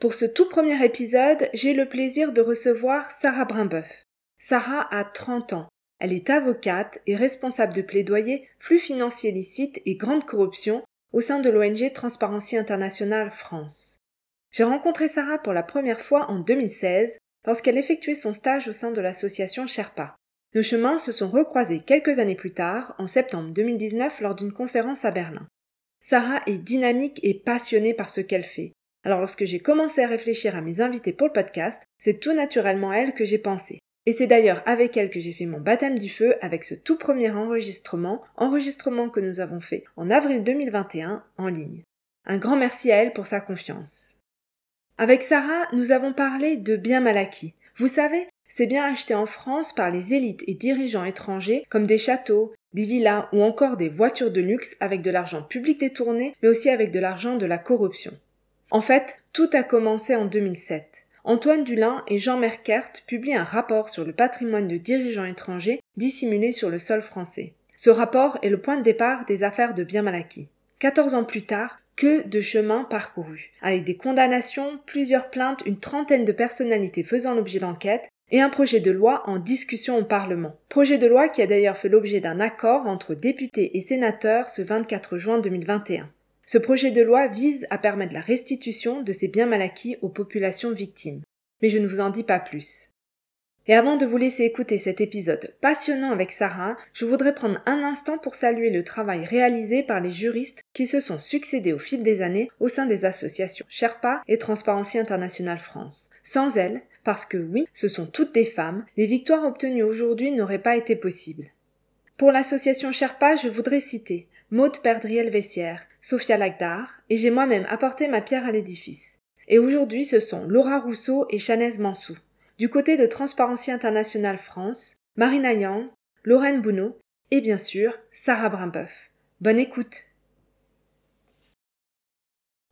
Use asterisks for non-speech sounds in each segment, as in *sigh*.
Pour ce tout premier épisode, j'ai le plaisir de recevoir Sarah Brimbeuf. Sarah a 30 ans. Elle est avocate et responsable de plaidoyer flux financiers licites et grande corruption au sein de l'ONG Transparency International France. J'ai rencontré Sarah pour la première fois en 2016 lorsqu'elle effectuait son stage au sein de l'association Sherpa. Nos chemins se sont recroisés quelques années plus tard, en septembre 2019, lors d'une conférence à Berlin. Sarah est dynamique et passionnée par ce qu'elle fait. Alors lorsque j'ai commencé à réfléchir à mes invités pour le podcast, c'est tout naturellement elle que j'ai pensé. Et c'est d'ailleurs avec elle que j'ai fait mon baptême du feu avec ce tout premier enregistrement, enregistrement que nous avons fait en avril 2021 en ligne. Un grand merci à elle pour sa confiance. Avec Sarah, nous avons parlé de biens mal acquis. Vous savez, c'est bien acheté en France par les élites et dirigeants étrangers comme des châteaux, des villas ou encore des voitures de luxe avec de l'argent public détourné, mais aussi avec de l'argent de la corruption. En fait, tout a commencé en 2007. Antoine Dulin et Jean Merkert publient un rapport sur le patrimoine de dirigeants étrangers dissimulés sur le sol français. Ce rapport est le point de départ des affaires de biens mal acquis. 14 ans plus tard, que de chemin parcouru, avec des condamnations, plusieurs plaintes, une trentaine de personnalités faisant l'objet d'enquêtes et un projet de loi en discussion au Parlement. Projet de loi qui a d'ailleurs fait l'objet d'un accord entre députés et sénateurs ce 24 juin 2021. Ce projet de loi vise à permettre la restitution de ces biens mal acquis aux populations victimes. Mais je ne vous en dis pas plus. Et avant de vous laisser écouter cet épisode passionnant avec Sarah, je voudrais prendre un instant pour saluer le travail réalisé par les juristes qui se sont succédés au fil des années au sein des associations Sherpa et Transparency International France. Sans elles, parce que oui, ce sont toutes des femmes, les victoires obtenues aujourd'hui n'auraient pas été possibles. Pour l'association Sherpa, je voudrais citer Maude Perdriel Vessière, Sophia Lagdar, et j'ai moi-même apporté ma pierre à l'édifice. Et aujourd'hui, ce sont Laura Rousseau et Chanez Mansou. Du côté de Transparency International France, Marina Yang, Lorraine Bounot et bien sûr Sarah Brimbeuf. Bonne écoute.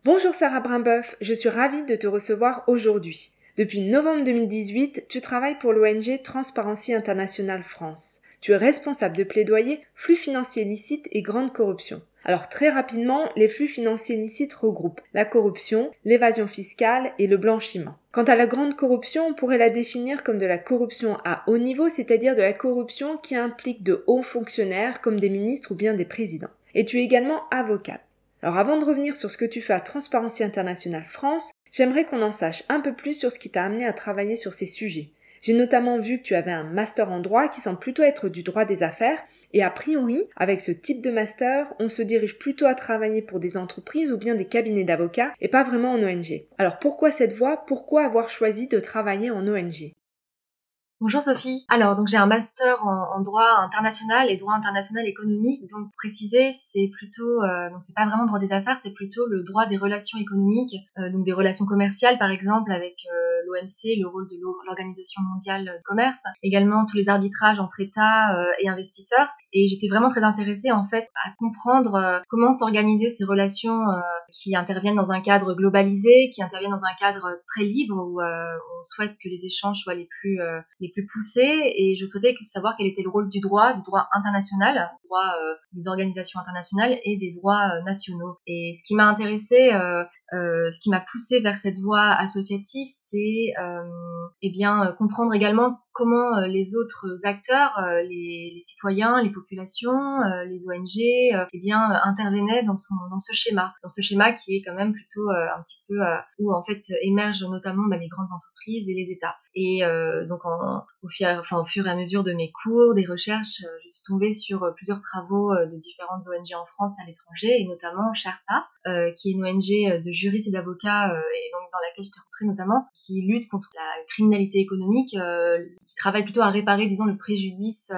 Bonjour Sarah Brimbeuf, je suis ravie de te recevoir aujourd'hui. Depuis novembre 2018, tu travailles pour l'ONG Transparency International France. Tu es responsable de plaidoyer flux financiers licites et grande corruption. Alors très rapidement, les flux financiers licites regroupent la corruption, l'évasion fiscale et le blanchiment. Quant à la grande corruption, on pourrait la définir comme de la corruption à haut niveau, c'est-à-dire de la corruption qui implique de hauts fonctionnaires comme des ministres ou bien des présidents. Et tu es également avocate. Alors avant de revenir sur ce que tu fais à Transparency International France, j'aimerais qu'on en sache un peu plus sur ce qui t'a amené à travailler sur ces sujets. J'ai notamment vu que tu avais un master en droit qui semble plutôt être du droit des affaires. Et a priori, avec ce type de master, on se dirige plutôt à travailler pour des entreprises ou bien des cabinets d'avocats et pas vraiment en ONG. Alors pourquoi cette voie? Pourquoi avoir choisi de travailler en ONG Bonjour Sophie. Alors donc j'ai un master en, droit international et droit international économique. Donc préciser, c'est plutôt euh, donc c'est pas vraiment droit des affaires, c'est plutôt le droit des relations économiques, euh, donc des relations commerciales par exemple avec euh, l'OMC, le rôle de l'Organisation mondiale du commerce, également tous les arbitrages entre États euh, et investisseurs. Et j'étais vraiment très intéressée en fait à comprendre euh, comment s'organiser ces relations euh, qui interviennent dans un cadre globalisé, qui interviennent dans un cadre très libre où on souhaite que les échanges soient les plus les plus poussés. Et je souhaitais savoir quel était le rôle du droit, du droit international, du droit des organisations internationales et des droits nationaux. Et ce qui m'a intéressée euh, ce qui m'a poussé vers cette voie associative, c'est euh, eh bien euh, comprendre également comment euh, les autres acteurs, les, citoyens, les populations, les ONG, eh bien intervenaient dans son dans ce schéma, dans ce schéma qui est quand même plutôt un petit peu où en fait émergent notamment bah, les grandes entreprises et les États. Et donc en, au, fur, et à mesure de mes cours, des recherches, je suis tombée sur plusieurs travaux de différentes ONG en France, à l'étranger, et notamment Sherpa, qui est une ONG de juristes et d'avocats, et donc dans laquelle j'étais rentrée notamment, qui lutte contre la criminalité économique, qui travaille plutôt à réparer, disons, le préjudice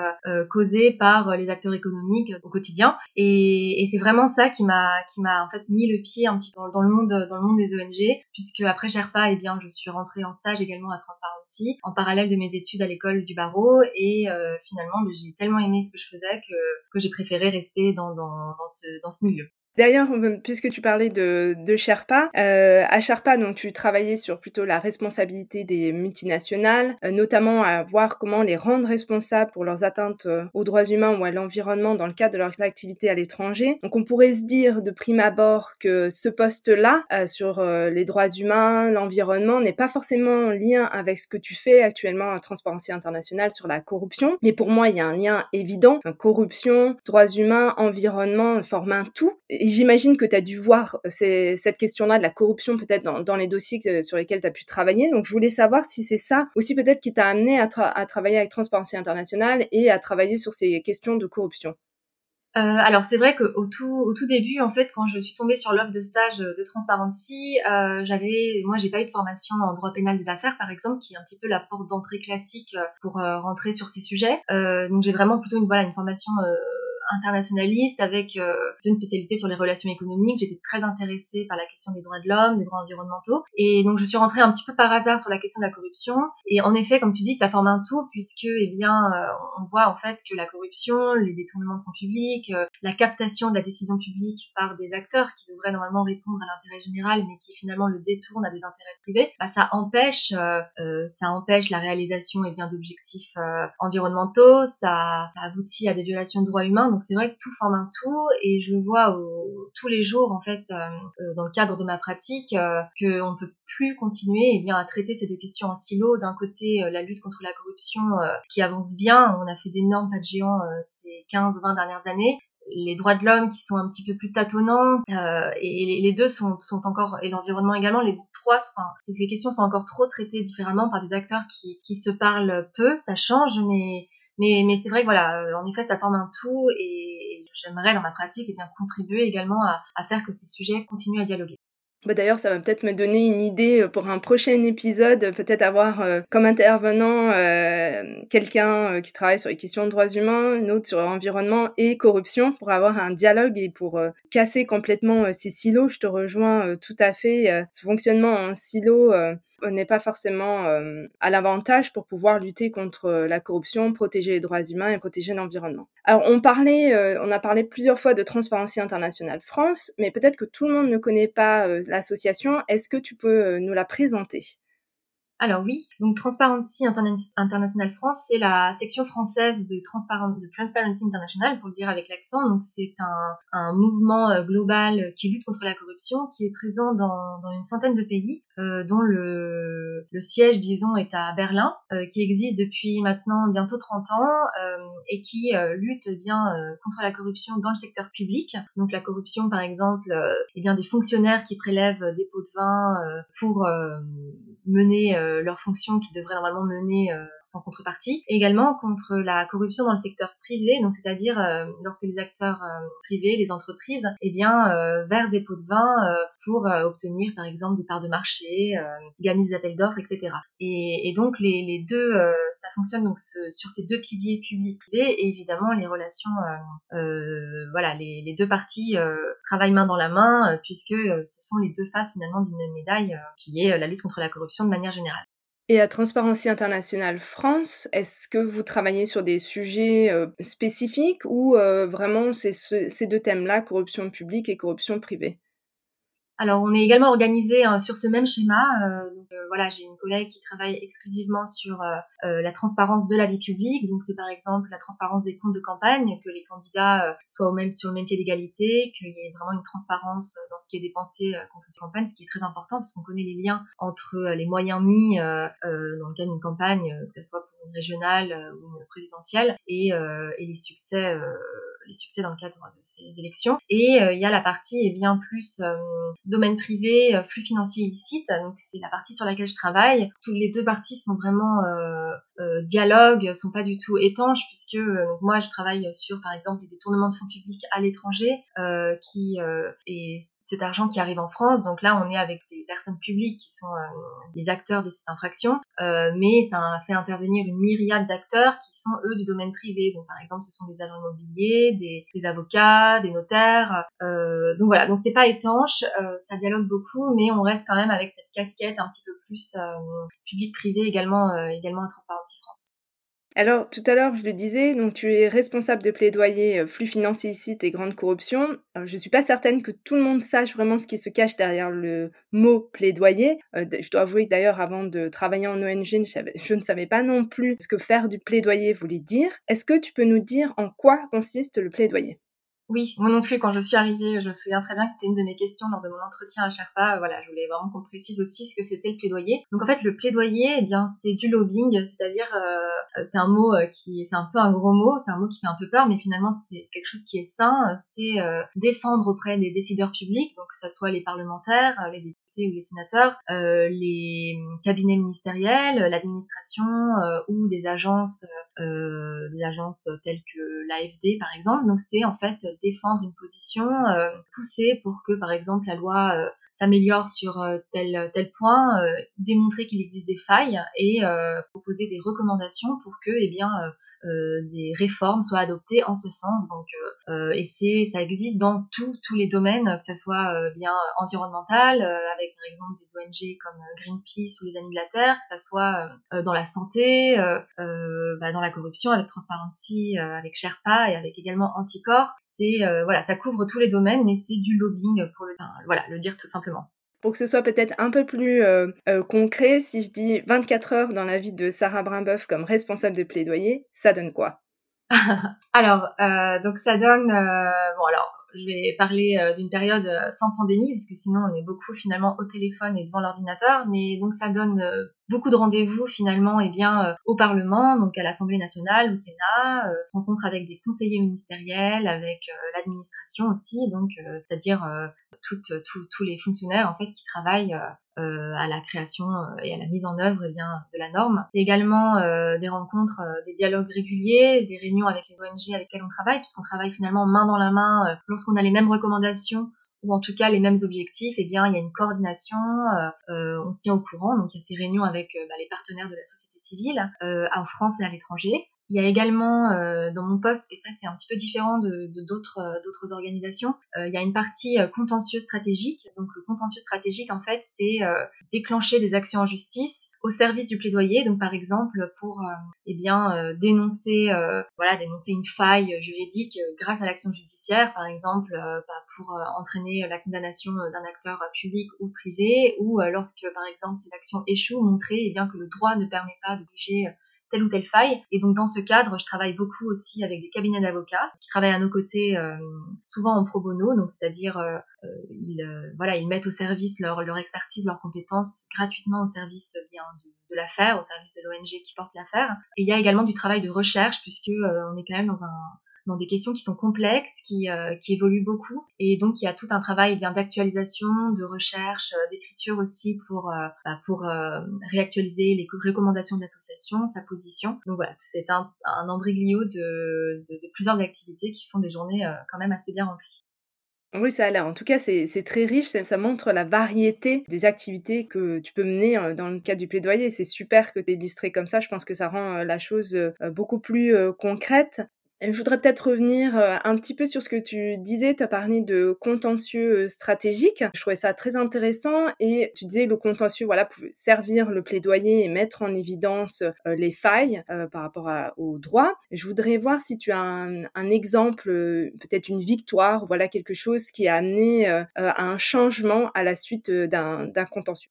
causé par les acteurs économiques au quotidien. Et, et c'est vraiment ça qui m'a qui m'a en fait mis le pied un petit peu dans le monde dans le monde des ONG, puisque après Sherpa, eh bien, je suis rentrée en stage également à Transparency, en parallèle de mes études à l'école du barreau, et finalement, j'ai tellement aimé ce que je faisais que, j'ai préféré rester dans ce milieu. D'ailleurs, euh, puisque tu parlais de, de Sherpa, euh, à Sherpa, donc tu travaillais sur plutôt la responsabilité des multinationales, euh, notamment à voir comment les rendre responsables pour leurs atteintes euh, aux droits humains ou à l'environnement dans le cadre de leurs activités à l'étranger. Donc on pourrait se dire de prime abord que ce poste-là sur les droits humains, l'environnement n'est pas forcément en lien avec ce que tu fais actuellement à Transparency International sur la corruption, mais pour moi il y a un lien évident. Corruption, droits humains, environnement forment un tout j'imagine que tu as dû voir cette question-là de la corruption peut-être dans, les dossiers sur lesquels tu as pu travailler. Donc, je voulais savoir si c'est ça aussi peut-être qui t'a amené à, travailler avec Transparency International et à travailler sur ces questions de corruption. Euh, alors c'est vrai qu'au tout début en fait quand je suis tombée sur l'offre de stage de Transparency, euh, j'avais moi j'ai pas eu de formation en droit pénal des affaires par exemple qui est un petit peu la porte d'entrée classique pour euh, rentrer sur ces sujets. donc j'ai vraiment plutôt une voilà une formation internationaliste avec euh, une spécialité sur les relations économiques. J'étais très intéressée par la question des droits de l'homme, des droits environnementaux. Et donc, je suis rentrée un petit peu par hasard sur la question de la corruption. Et en effet, comme tu dis, ça forme un tout puisque, eh bien, euh, on voit en fait que la corruption, les détournements de fonds publics, euh, la captation de la décision publique par des acteurs qui devraient normalement répondre à l'intérêt général, mais qui finalement le détournent à des intérêts privés, bah, ça empêche, ça empêche la réalisation eh bien d'objectifs environnementaux, ça, ça aboutit à des violations de droits humains. Donc c'est vrai que tout forme un tout et je le vois tous les jours en fait euh, euh, dans le cadre de ma pratique euh, qu'on ne peut plus continuer bien à traiter ces deux questions en silo. D'un côté la lutte contre la corruption qui avance bien, on a fait d'énormes pas de géants ces 15-20 dernières années. Les droits de l'homme qui sont un petit peu plus tâtonnants et les, deux sont, sont encore et l'environnement également les trois enfin ces questions sont encore trop traitées différemment par des acteurs qui, qui se parlent peu. Ça change mais mais, c'est vrai que voilà, euh, en effet, ça forme un tout et j'aimerais dans ma pratique eh bien, contribuer également à, faire que ces sujets continuent à dialoguer. Bah D'ailleurs, ça va peut-être me donner une idée euh, pour un prochain épisode, peut-être avoir euh, comme intervenant quelqu'un qui travaille sur les questions de droits humains, une autre sur environnement et corruption, pour avoir un dialogue et pour casser complètement ces silos. Je te rejoins tout à fait. ce fonctionnement en silo n'est pas forcément euh, à l'avantage pour pouvoir lutter contre euh, la corruption, protéger les droits humains et protéger l'environnement. Alors on parlait, euh, on a parlé plusieurs fois de Transparency International France, mais peut-être que tout le monde ne connaît pas l'association. Est-ce que tu peux nous la présenter? Alors oui, donc Transparency International France, c'est la section française de, Transparency International, pour le dire avec l'accent. Donc c'est un, mouvement global qui lutte contre la corruption, qui est présent dans, une centaine de pays, dont le, le, siège, disons, est à Berlin, euh, qui existe depuis maintenant bientôt 30 ans euh, et qui euh, lutte bien contre la corruption dans le secteur public. Donc la corruption, par exemple, eh bien des fonctionnaires qui prélèvent des pots de vin pour mener euh, leurs fonctions qui devraient normalement mener euh, sans contrepartie. également contre la corruption dans le secteur privé, donc c'est-à-dire euh, lorsque les acteurs privés, les entreprises, eh bien, versent des pots de vin pour obtenir par exemple des parts de marché, gagner des appels d'offres, etc. Et, donc les, deux, ça fonctionne donc sur ces deux piliers public-privé et évidemment les relations, voilà, les, deux parties travaillent main dans la main puisque ce sont les deux faces finalement d'une même médaille qui est la lutte contre la corruption de manière générale. Et à Transparency International France, est-ce que vous travaillez sur des sujets euh, spécifiques ou euh, vraiment ces deux thèmes-là, corruption publique et corruption privée? Alors, on est également organisé euh, sur ce même schéma. Euh, donc, euh, voilà, j'ai une collègue qui travaille exclusivement sur la transparence de la vie publique. Donc, c'est par exemple la transparence des comptes de campagne, que les candidats soient au même sur le même pied d'égalité, qu'il y ait vraiment une transparence dans ce qui est dépensé contre les campagnes, ce qui est très important parce qu'on connaît les liens entre les moyens mis dans le cadre d'une campagne, que ce soit pour une régionale ou une présidentielle, et, et les succès les succès dans le cadre de ces élections. Et euh, il y a la partie eh bien plus euh, domaine privé, euh, flux financier illicite. Donc c'est la partie sur laquelle je travaille. Toutes les deux parties sont vraiment dialogue, sont pas du tout étanches puisque moi je travaille sur par exemple les détournements de fonds publics à l'étranger qui est cet argent qui arrive en France. Donc là, on est avec des personnes publiques qui sont les acteurs de cette infraction, mais ça a fait intervenir une myriade d'acteurs qui sont eux du domaine privé. Donc par exemple, ce sont des agents immobiliers, des, des avocats, des notaires. donc voilà, donc c'est pas étanche, ça dialogue beaucoup, mais on reste quand même avec cette casquette un petit peu plus public-privé également, également à Transparency France. Alors, tout à l'heure, je le disais, donc tu es responsable de plaidoyer euh, flux financiers illicite et grande corruption. je ne suis pas certaine que tout le monde sache vraiment ce qui se cache derrière le mot plaidoyer. Euh, je dois avouer que d'ailleurs, avant de travailler en ONG, *laughs* je, ne savais pas non plus ce que faire du plaidoyer voulait dire. Est-ce que tu peux nous dire en quoi consiste le plaidoyer? Oui, moi non plus, quand je suis arrivée, je me souviens très bien que c'était une de mes questions lors de mon entretien à Sherpa. Voilà, je voulais vraiment qu'on précise aussi ce que c'était le plaidoyer. Donc en fait, le plaidoyer, eh bien, c'est du lobbying, c'est-à-dire, euh, c'est un mot euh, qui, c'est un peu un gros mot, c'est un mot qui fait un peu peur, mais finalement, c'est quelque chose qui est sain. C'est euh, défendre auprès des décideurs publics, donc que ce soit les parlementaires, les députés ou les sénateurs, les cabinets ministériels, l'administration ou des agences, des agences telles que l'AFD par exemple. Donc c'est en fait défendre une position, euh, pousser pour que, par exemple, la loi euh, s'améliore sur euh, tel tel point, démontrer qu'il existe des failles et proposer des recommandations pour que, eh bien, euh, des réformes soient adoptées en ce sens. Donc, euh, euh, et c'est, ça existe dans tous tous les domaines, que ce soit bien environnemental, avec par exemple des ONG comme Greenpeace ou les Amis de la Terre, que ce soit dans la santé, bah, dans la corruption, avec Transparency, avec Sherpa et avec également Anticor. C'est voilà, ça couvre tous les domaines, mais c'est du lobbying pour le, voilà, le dire tout simplement. Pour que ce soit peut-être un peu plus euh, euh, concret, si je dis 24 heures dans la vie de Sarah Brimboeuf comme responsable de plaidoyer, ça donne quoi? *laughs* Alors, euh, donc ça donne... bon alors, je vais parler d'une période sans pandémie, parce que sinon on est beaucoup finalement au téléphone et devant l'ordinateur, mais donc ça donne beaucoup de rendez-vous finalement et eh bien au Parlement, donc à l'Assemblée nationale, au Sénat, rencontres avec des conseillers ministériels, avec l'administration aussi, donc c'est-à-dire tous les fonctionnaires en fait qui travaillent euh, à la création euh, et à la mise en œuvre eh bien, de la norme. C'est également euh, des rencontres, des dialogues réguliers, des réunions avec les ONG avec lesquelles on travaille, puisqu'on travaille finalement main dans la main lorsqu'on a les mêmes recommandations ou en tout cas les mêmes objectifs, eh bien il y a une coordination, on se tient au courant, donc il y a ces réunions avec bah, les partenaires de la société civile en France et à l'étranger. Il y a également euh, dans mon poste, et ça c'est un petit peu différent de d'autres euh, d'autres organisations, euh, il y a une partie contentieux stratégique. Donc le contentieux stratégique en fait c'est déclencher des actions en justice au service du plaidoyer. Donc par exemple pour eh bien dénoncer voilà dénoncer une faille juridique grâce à l'action judiciaire, par exemple bah, pour entraîner la condamnation d'un acteur public ou privé, ou lorsque par exemple cette action échoue, montrer eh bien que le droit ne permet pas d'obliger telle ou telle faille. Et donc dans ce cadre, je travaille beaucoup aussi avec des cabinets d'avocats qui travaillent à nos côtés, euh, souvent en pro bono, donc c'est-à-dire euh, euh, ils voilà ils mettent au service leur leur expertise, leurs compétences gratuitement au service bien de, de l'affaire, au service de l'ONG qui porte l'affaire. Et il y a également du travail de recherche puisque on est quand même dans un dans des questions qui sont complexes, qui, euh, qui évoluent beaucoup. Et donc, il y a tout un travail bien d'actualisation, de recherche, euh, d'écriture aussi pour, euh, bah, pour réactualiser les recommandations de l'association, sa position. Donc voilà, c'est un, un embriglio de, plusieurs activités qui font des journées quand même assez bien remplies. Oui, ça a l'air. En tout cas, c'est très riche. Ça, ça, montre la variété des activités que tu peux mener dans le cadre du plaidoyer. C'est super que tu illustré comme ça. Je pense que ça rend la chose beaucoup plus concrète. Je voudrais peut-être revenir euh, un petit peu sur ce que tu disais. Tu as parlé de contentieux euh, stratégique. Je trouvais ça très intéressant et tu disais le contentieux, voilà, pouvait servir le plaidoyer et mettre en évidence euh, les failles par rapport au droit. Je voudrais voir si tu as un, exemple, peut-être une victoire, voilà, quelque chose qui a amené à un changement à la suite d'un contentieux.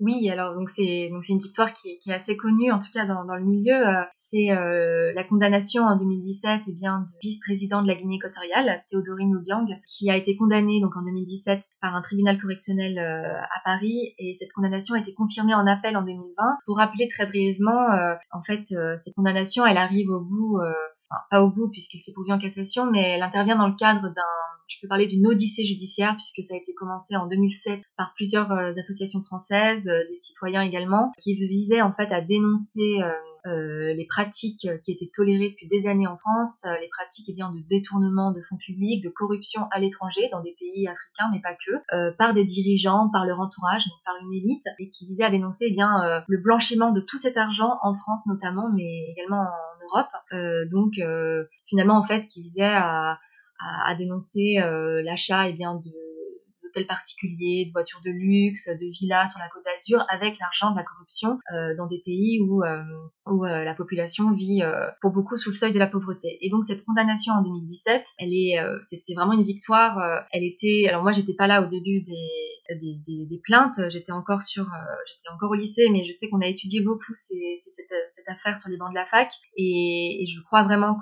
Oui, alors donc c'est donc c'est une victoire qui est, assez connue en tout cas dans, dans le milieu. Euh, c'est euh, la condamnation en 2017 et eh bien de vice-président de la Guinée équatoriale, Théodorine Obiang, qui a été condamné donc en 2017 par un tribunal correctionnel euh, à Paris et cette condamnation a été confirmée en appel en 2020. Pour rappeler très brièvement, en fait cette condamnation elle arrive au bout, enfin, pas au bout puisqu'il s'est pourvu en cassation, mais elle intervient dans le cadre d'un je peux parler d'une odyssée judiciaire puisque ça a été commencé en 2007 par plusieurs euh, associations françaises, euh, des citoyens également, qui visaient en fait à dénoncer euh, les pratiques qui étaient tolérées depuis des années en France, les pratiques eh bien, de détournement de fonds publics, de corruption à l'étranger dans des pays africains, mais pas que, par des dirigeants, par leur entourage, donc par une élite, et qui visait à dénoncer eh bien, le blanchiment de tout cet argent en France notamment, mais également en Europe. donc finalement en fait qui visait à, à, dénoncer l'achat eh bien de d'hôtels particuliers, de voitures de luxe, de villas sur la Côte d'Azur avec l'argent de la corruption euh, dans des pays où, euh, où euh, la population vit pour beaucoup sous le seuil de la pauvreté. Et donc cette condamnation en 2017, elle est, c'est vraiment une victoire. elle était, alors moi j'étais pas là au début des, des, plaintes, j'étais encore sur, j'étais encore au lycée, mais je sais qu'on a étudié beaucoup cette, affaire sur les bancs de la fac, et, je crois vraiment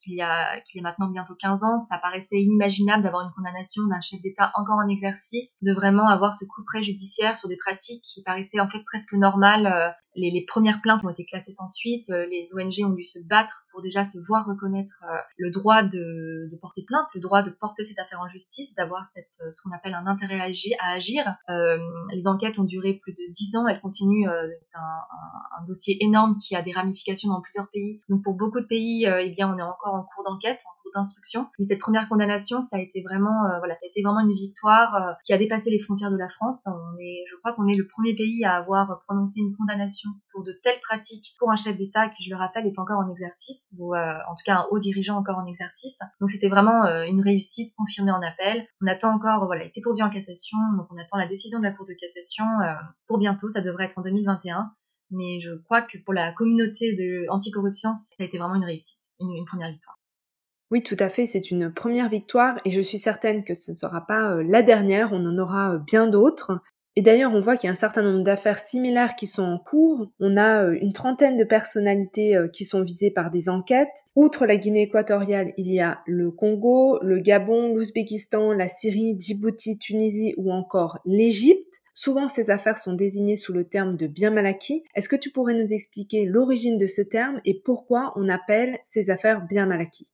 qu'il y a qu'il y maintenant bientôt 15 ans, ça paraissait inimaginable d'avoir une condamnation d'un chef d'État encore exercice de vraiment avoir ce coup près judiciaire sur des pratiques qui paraissaient en fait presque normales euh, les, premières plaintes ont été classées sans suite, euh, les ONG ont dû se battre pour déjà se voir reconnaître euh, le droit de, porter plainte, le droit de porter cette affaire en justice, d'avoir euh, ce qu'on appelle un intérêt à agir. les enquêtes ont duré plus de dix ans, elles continuent un, un, dossier énorme qui a des ramifications dans plusieurs pays. Donc pour beaucoup de pays, eh bien on est encore en cours d'enquête, d'instruction. Mais cette première condamnation, ça a été vraiment voilà, ça a été vraiment une victoire qui a dépassé les frontières de la France. On est, je crois qu'on est le premier pays à avoir prononcé une condamnation pour de telles pratiques pour un chef d'État qui, je le rappelle, est encore en exercice, ou euh, en tout cas un haut dirigeant encore en exercice. Donc c'était vraiment euh, une réussite confirmée en appel. On attend encore, voilà, il s'est pourvu en cassation, donc on attend la décision de la Cour de cassation euh, pour bientôt, ça devrait être en 2021. Mais je crois que pour la communauté de anticorruption, ça a été vraiment une réussite, une, première victoire. Oui, tout à fait, c'est une première victoire et je suis certaine que ce ne sera pas la dernière, on en aura bien d'autres. Et d'ailleurs, on voit qu'il y a un certain nombre d'affaires similaires qui sont en cours. On a euh, une trentaine de personnalités euh, qui sont visées par des enquêtes. Outre la Guinée équatoriale, il y a le Congo, le Gabon, l'Ouzbékistan, la Syrie, Djibouti, Tunisie ou encore l'Égypte. Souvent, ces affaires sont désignées sous le terme de bien mal acquis. Est-ce que tu pourrais nous expliquer l'origine de ce terme et pourquoi on appelle ces affaires bien mal acquis?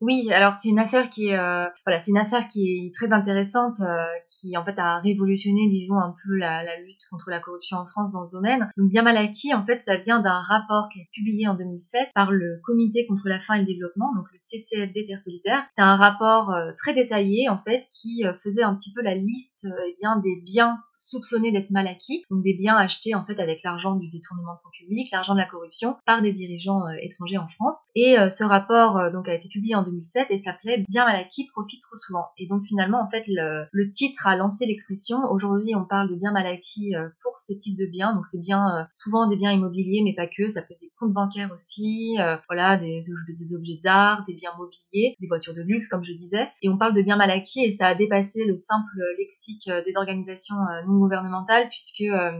Oui, alors c'est une affaire qui est euh, voilà, c'est une affaire qui est très intéressante, euh, qui en fait a révolutionné, disons un peu la, la, lutte contre la corruption en France dans ce domaine. Donc bien mal acquis, en fait, ça vient d'un rapport qui est publié en 2007 par le Comité contre la faim et le développement, donc le CCFD Terre solidaire. C'est un rapport euh, très détaillé en fait qui faisait un petit peu la liste eh bien des biens soupçonnés d'être mal acquis, donc des biens achetés en fait avec l'argent du détournement de fonds publics, l'argent de la corruption par des dirigeants euh, étrangers en France. Et euh, ce rapport euh, donc a été publié en 2007 et s'appelait Bien mal acquis profite trop souvent. Et donc finalement en fait le, le titre a lancé l'expression. Aujourd'hui on parle de bien mal acquis pour ce type de biens, donc c'est bien souvent des biens immobiliers mais pas que, ça peut être des comptes bancaires aussi, voilà des, des objets d'art, des biens mobiliers, des voitures de luxe comme je disais. Et on parle de bien mal acquis et ça a dépassé le simple lexique des organisations non gouvernementale puisque euh,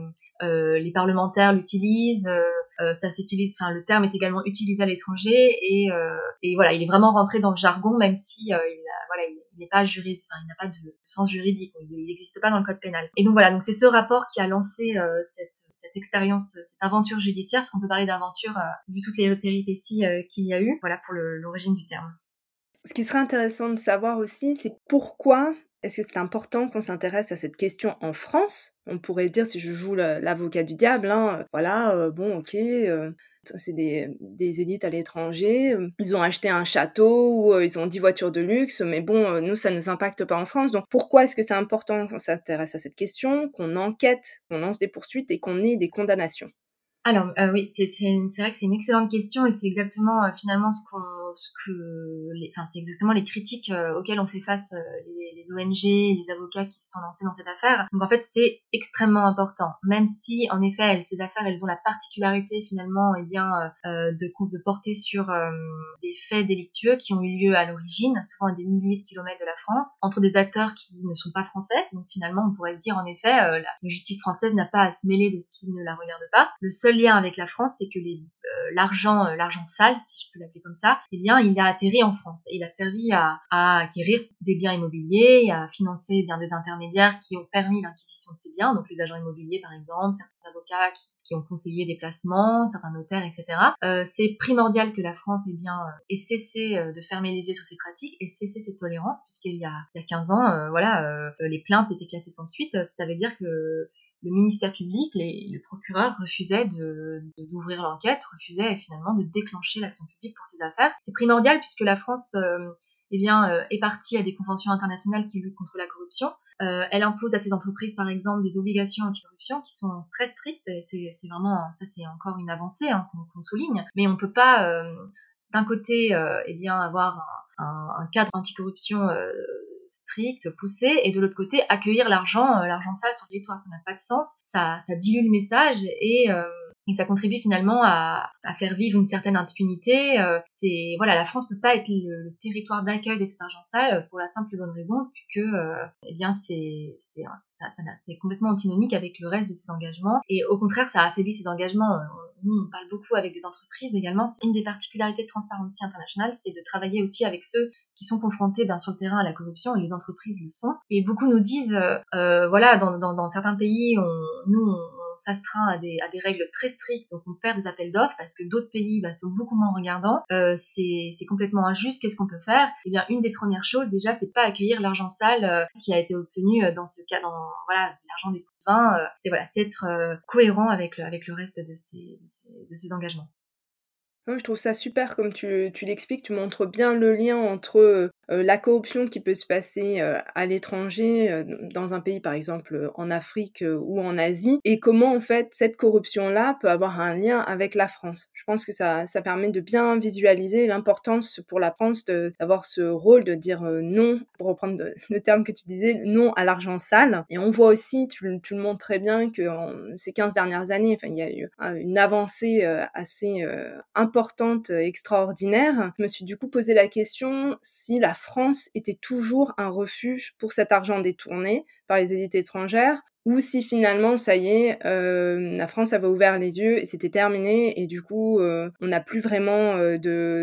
euh, les parlementaires l'utilisent, euh, ça s'utilise, enfin le terme est également utilisé à l'étranger et, et voilà, il est vraiment rentré dans le jargon même si il voilà, il n'est pas juridique, enfin il n'a pas de, sens juridique, il n'existe pas dans le code pénal. Et donc voilà, donc c'est ce rapport qui a lancé cette, cette expérience, cette aventure judiciaire, parce qu'on peut parler d'aventure vu toutes les péripéties qu'il y a eu, voilà pour l'origine du terme. Ce qui serait intéressant de savoir aussi, c'est pourquoi est-ce que c'est important qu'on s'intéresse à cette question en France? On pourrait dire, si je joue l'avocat du diable, hein, euh, voilà, euh, bon, ok, euh, c'est des, élites à l'étranger, ils ont acheté un château ou ils ont 10 voitures de luxe, mais bon, nous, ça ne nous impacte pas en France. Donc pourquoi est-ce que c'est important qu'on s'intéresse à cette question, qu'on enquête, qu'on lance des poursuites et qu'on ait des condamnations? Alors oui, c'est vrai que c'est une excellente question et c'est exactement finalement ce qu'on ce que, les, enfin, c'est exactement les critiques euh, auxquelles ont fait face euh, les, ONG, les avocats qui se sont lancés dans cette affaire. Donc en fait, c'est extrêmement important, même si en effet, ces affaires, elles ont la particularité finalement, et eh bien, euh, de, de porter sur des faits délictueux qui ont eu lieu à l'origine, souvent à des milliers de kilomètres de la France, entre des acteurs qui ne sont pas français. Donc finalement, on pourrait se dire en effet, la, la justice française n'a pas à se mêler de ce qui ne la regarde pas. Le seul lien avec la France, c'est que les l'argent, l'argent sale, si je peux l'appeler comme ça, eh bien, il a atterri en France. Il a servi à, acquérir des biens immobiliers, à financer bien des intermédiaires qui ont permis l'acquisition de ces biens, donc les agents immobiliers par exemple, certains avocats qui, ont conseillé des placements, certains notaires, etc. Euh, c'est primordial que la France eh bien, euh, ait cessé euh, de fermer les yeux sur ces pratiques et cessé cette tolérance, puisqu'il y a, il y a 15 ans, voilà, les plaintes étaient classées sans suite. Ça veut dire que le ministère public, le procureur refusait d'ouvrir l'enquête, refusait finalement de déclencher l'action publique pour ces affaires. C'est primordial puisque la France eh bien, euh, est partie à des conventions internationales qui luttent contre la corruption. Euh, elle impose à ses entreprises, par exemple, des obligations anti-corruption qui sont très strictes. Et c'est vraiment, ça c'est encore une avancée hein, qu'on souligne. Mais on peut pas, euh, d'un côté, eh bien, avoir un, un cadre anticorruption strict, poussé, et de l'autre côté, accueillir l'argent, l'argent sale sur le territoire. Ça n'a pas de sens. Ça, ça dilue le message et et ça contribue finalement à, à faire vivre une certaine impunité. Euh, c'est voilà, la France peut pas être le, territoire d'accueil des argent sales pour la simple et bonne raison que euh, eh bien c'est c'est ça, ça, c'est complètement antinomique avec le reste de ses engagements et au contraire ça affaiblit ses engagements. Euh, nous on parle beaucoup avec des entreprises également. Une des particularités de Transparency International, c'est de travailler aussi avec ceux qui sont confrontés ben, sur le terrain à la corruption et les entreprises le sont. Et beaucoup nous disent, euh, voilà, dans, dans, dans, certains pays, on, nous, s'astreint à des, à des règles très strictes, donc on perd des appels d'offres parce que d'autres pays bah, sont beaucoup moins regardants. Euh, c'est complètement injuste. Qu'est-ce qu'on peut faire? Eh bien, une des premières choses, déjà, c'est pas accueillir l'argent sale euh, qui a été obtenu euh, dans ce cas, dans l'argent des vin. Euh, c'est voilà, c'est être cohérent avec le, reste de ces, engagements. je trouve ça super comme tu, l'expliques, tu montres bien le lien entre la corruption qui peut se passer euh, à l'étranger, euh, dans un pays par exemple en Afrique ou en Asie, et comment en fait cette corruption-là peut avoir un lien avec la France. Je pense que ça, ça permet de bien visualiser l'importance pour la France d'avoir ce rôle de dire non, pour reprendre le terme que tu disais, non à l'argent sale. Et on voit aussi, tu, le montres très bien, que ces 15 dernières années, enfin, il y a eu une avancée assez importante, extraordinaire. Je me suis du coup posé la question si la France était toujours un refuge pour cet argent détourné par les élites étrangères, ou si finalement, ça y est, euh, la France avait ouvert les yeux et c'était terminé, et du coup, euh, on n'a plus vraiment euh,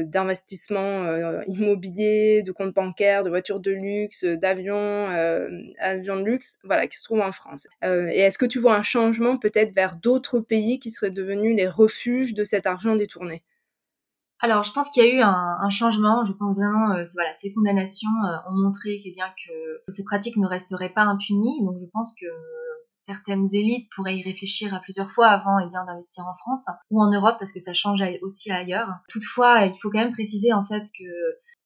d'investissement immobilier, de comptes bancaires, de voitures de luxe, d'avions, avions de luxe, voilà, qui se trouvent en France. et est-ce que tu vois un changement peut-être vers d'autres pays qui seraient devenus les refuges de cet argent détourné? Alors, je pense qu'il y a eu un, changement. Je pense vraiment, euh, voilà, ces condamnations euh, ont montré eh bien que ces pratiques ne resteraient pas impunies. Donc, je pense que certaines élites pourraient y réfléchir à plusieurs fois avant eh bien d'investir en France ou en Europe parce que ça change aussi ailleurs. Toutefois, il faut quand même préciser en fait que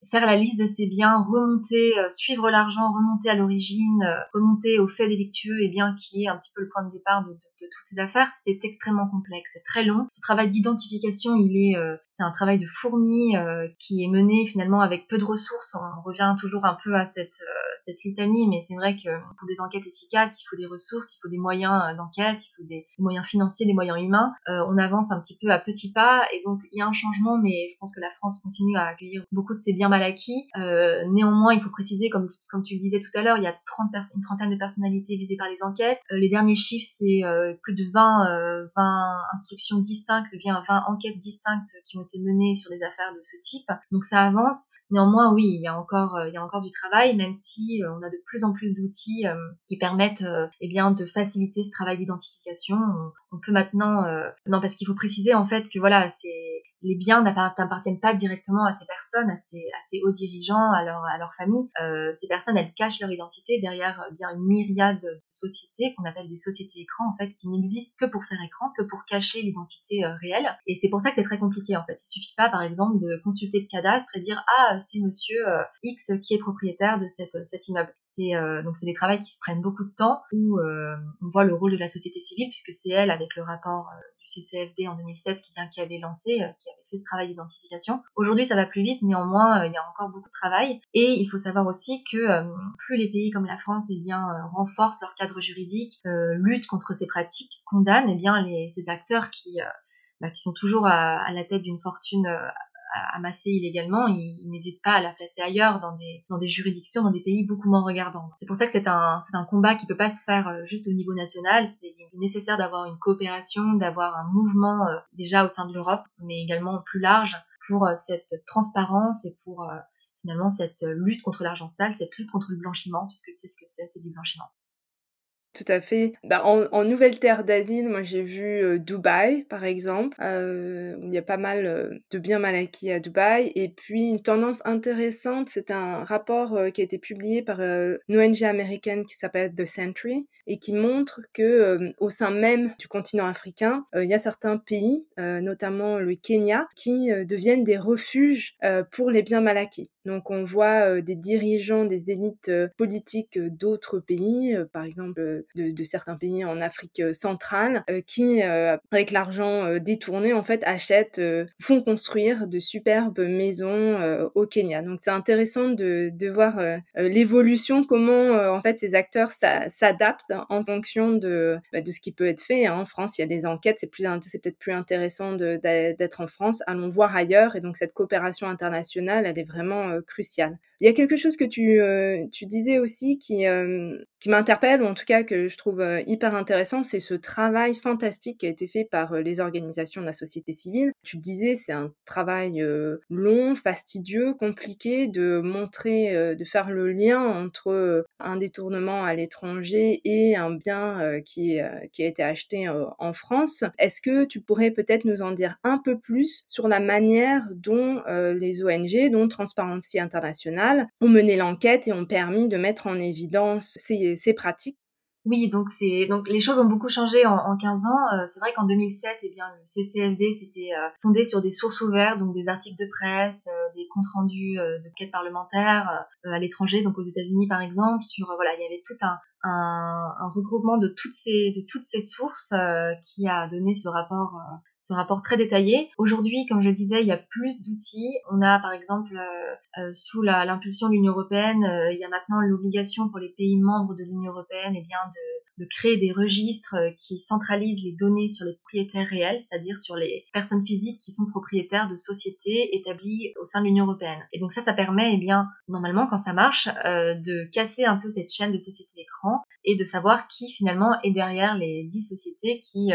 faire la liste de ses biens, remonter, euh, suivre l'argent, remonter à l'origine, euh, remonter au fait délictueux et bien qui est un petit peu le point de départ de, toutes ces affaires, c'est extrêmement complexe, c'est très long. Ce travail d'identification, il est, euh, c'est un travail de fourmi qui est mené finalement avec peu de ressources. On revient toujours un peu à cette cette litanie, mais c'est vrai que pour des enquêtes efficaces, il faut des ressources, il faut des moyens d'enquête, il faut des, moyens financiers, des moyens humains. on avance un petit peu à petits pas et donc il y a un changement, mais je pense que la France continue à accueillir beaucoup de ces biens mal acquis. Euh, néanmoins, il faut préciser, comme, comme tu le disais tout à l'heure, il y a 30 une trentaine de personnalités visées par les enquêtes. Euh, les derniers chiffres, c'est euh, plus de 20, 20 instructions distinctes, bien 20 enquêtes distinctes qui ont été menées sur des affaires de ce type. Donc ça avance. Néanmoins, oui, il y a encore, il y a encore du travail, même si on a de plus en plus d'outils qui permettent, eh bien, de faciliter ce travail d'identification. On, on, peut maintenant, non, parce qu'il faut préciser en fait que voilà, c'est les biens n'appartiennent pas directement à ces personnes, à ces, hauts dirigeants, à leur, à famille. Euh, ces personnes, elles cachent leur identité derrière euh, bien une myriade de sociétés qu'on appelle des sociétés écrans, en fait, qui n'existent que pour faire écran, que pour cacher l'identité euh, réelle. Et c'est pour ça que c'est très compliqué, en fait. Il suffit pas, par exemple, de consulter le cadastre et dire ah c'est Monsieur X qui est propriétaire de cette, cet immeuble. C'est donc c'est des travaux qui se prennent beaucoup de temps où on voit le rôle de la société civile puisque c'est elle avec le rapport du CCFD en 2007 qui, qui avait lancé, euh, qui avait fait ce travail d'identification. Aujourd'hui, ça va plus vite, néanmoins, euh, il y a encore beaucoup de travail. Et il faut savoir aussi que euh, plus les pays comme la France eh bien, renforcent leur cadre juridique, luttent contre ces pratiques, condamnent eh bien, les, ces acteurs qui, bah, qui sont toujours à, à la tête d'une fortune amasser illégalement, ils, n'hésitent pas à la placer ailleurs, dans des, dans des juridictions, dans des pays beaucoup moins regardants. C'est pour ça que c'est un, c'est un combat qui peut pas se faire euh, juste au niveau national. C'est nécessaire d'avoir une coopération, d'avoir un mouvement euh, déjà au sein de l'Europe, mais également plus large pour euh, cette transparence et pour finalement cette lutte contre l'argent sale, cette lutte contre le blanchiment, puisque c'est ce que c'est, c'est du blanchiment. Tout à fait. Bah, en, nouvelle terre d'asile, moi j'ai vu euh, Dubaï par exemple, euh, où il y a pas mal euh, de biens mal acquis à Dubaï. Et puis une tendance intéressante, c'est un rapport qui a été publié par une ONG américaine qui s'appelle The Century et qui montre que au sein même du continent africain, il y a certains pays, notamment le Kenya, qui deviennent des refuges pour les biens mal acquis. Donc on voit des dirigeants, des élites politiques d'autres pays, par exemple de, certains pays en Afrique centrale, qui, avec l'argent détourné, en fait, achètent, font construire de superbes maisons au Kenya. Donc c'est intéressant de, de voir l'évolution, comment en fait ces acteurs s'adaptent en fonction de, bah, de ce qui peut être fait. Hein. En France, il y a des enquêtes, c'est peut-être plus intéressant d'être en France. Allons voir ailleurs. Et donc cette coopération internationale, elle est vraiment euh, crucial. Il y a quelque chose que tu, euh, disais aussi qui, euh, qui m'interpelle, ou en tout cas que je trouve hyper intéressant, c'est ce travail fantastique qui a été fait par les organisations de la société civile. Tu disais, c'est un travail long, fastidieux, compliqué de montrer, de faire le lien entre un détournement à l'étranger et un bien qui, qui a été acheté en France. Est-ce que tu pourrais peut-être nous en dire un peu plus sur la manière dont les ONG, dont Transparency International, ont mené l'enquête et ont permis de mettre en évidence ces, ces pratiques oui, donc donc les choses ont beaucoup changé en, en 15 ans. Euh, c'est vrai qu'en 2007, eh bien le CCFD s'était euh, fondé sur des sources ouvertes, donc des articles de presse, euh, des comptes rendus de quêtes parlementaires à l'étranger, donc aux États-Unis par exemple. Sur voilà, il y avait tout un regroupement de toutes ces de toutes ces sources qui a donné ce rapport ce rapport très détaillé. Aujourd'hui, comme je disais, il y a plus d'outils. On a par exemple, euh, euh sous l'impulsion de l'Union européenne, euh, il y a maintenant l'obligation pour les pays membres de l'Union européenne et eh bien, de, créer des registres qui centralisent les données sur les propriétaires réels, c'est-à-dire sur les personnes physiques qui sont propriétaires de sociétés établies au sein de l'Union européenne. Et donc ça, ça permet, eh bien, normalement, quand ça marche, de casser un peu cette chaîne de sociétés écran et de savoir qui finalement est derrière les dix sociétés qui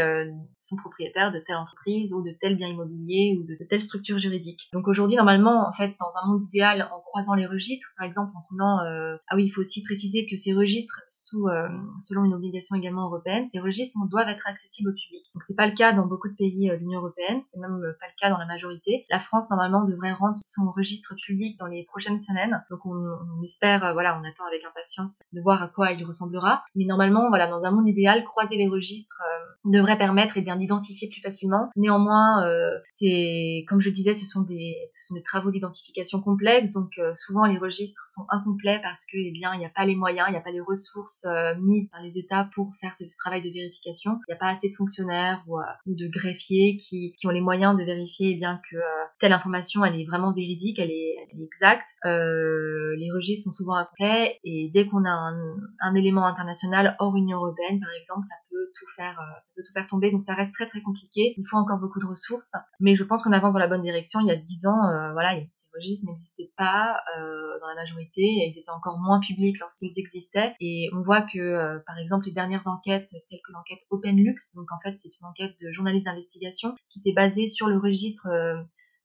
sont propriétaires de telle entreprise ou de tels biens immobiliers ou de, telles structures juridiques. Donc aujourd'hui, normalement, en fait, dans un monde idéal, en croisant les registres, par exemple, en prenant, euh, ah oui, il faut aussi préciser que ces registres, sous, euh, selon une obligation également européenne, ces registres doivent être accessibles au public. Donc c'est pas le cas dans beaucoup de pays euh, de l'Union européenne, c'est même pas le cas dans la majorité. La France normalement devrait rendre son registre public dans les prochaines semaines. Donc on, espère, voilà, on attend avec impatience de voir à quoi il ressemblera. Mais normalement, voilà, dans un monde idéal, croiser les registres devrait permettre et eh bien d'identifier plus facilement Néanmoins, euh, c'est comme je disais, ce sont des, ce sont des travaux d'identification complexes, donc euh, souvent les registres sont incomplets parce que eh bien il n'y a pas les moyens, il n'y a pas les ressources euh, mises par les États pour faire ce travail de vérification. Il n'y a pas assez de fonctionnaires ou, de greffiers qui, qui, ont les moyens de vérifier eh bien que telle information elle est vraiment véridique, elle est, elle est exacte. les registres sont souvent incomplets et dès qu'on a un, un élément international hors Union européenne par exemple, ça peut tout faire, ça peut tout faire tomber. Donc ça reste très très compliqué. Il faut encore beaucoup de ressources, mais je pense qu'on avance dans la bonne direction. Il y a dix ans, euh, voilà, ces registres n'existaient pas euh, dans la majorité, et ils étaient encore moins publics lorsqu'ils existaient. Et on voit que, euh, par exemple, les dernières enquêtes, telles que l'enquête OpenLux, donc en fait c'est une enquête de journalistes d'investigation qui s'est basée sur le registre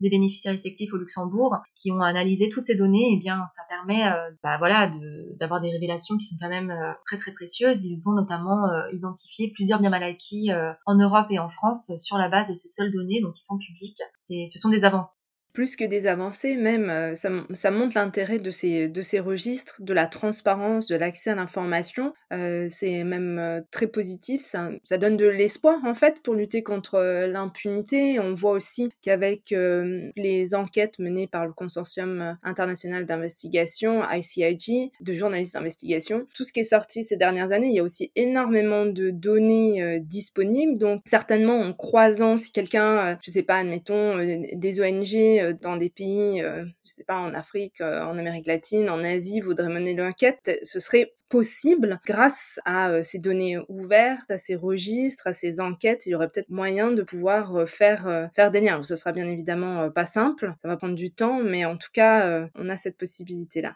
des bénéficiaires effectifs au Luxembourg qui ont analysé toutes ces données, et eh bien ça permet euh, bah, voilà d'avoir des révélations qui sont quand même euh, très très précieuses. Ils ont notamment euh, identifié plusieurs biens mal acquis en Europe et en France sur la base de ces seules données, donc qui sont publiques. Ce sont des avancées plus que des avancées, même, euh, ça, ça, montre l'intérêt de ces, de ces registres, de la transparence, de l'accès à l'information. Euh, c'est même euh, très positif, ça, ça, donne de l'espoir en fait pour lutter contre l'impunité. On voit aussi qu'avec les enquêtes menées par le consortium international d'investigation, ICIG, de journalistes d'investigation, tout ce qui est sorti ces dernières années, il y a aussi énormément de données disponibles. Donc certainement en croisant, si quelqu'un, je sais pas, admettons, des ONG, euh, dans des pays, euh, je sais pas, en Afrique, euh, en Amérique latine, en Asie, voudrait mener l'enquête, ce serait possible grâce à ces données ouvertes, à ces registres, à ces enquêtes. Il y aurait peut-être moyen de pouvoir faire, faire des liens. Ce sera bien évidemment pas simple, ça va prendre du temps, mais en tout cas, on a cette possibilité-là.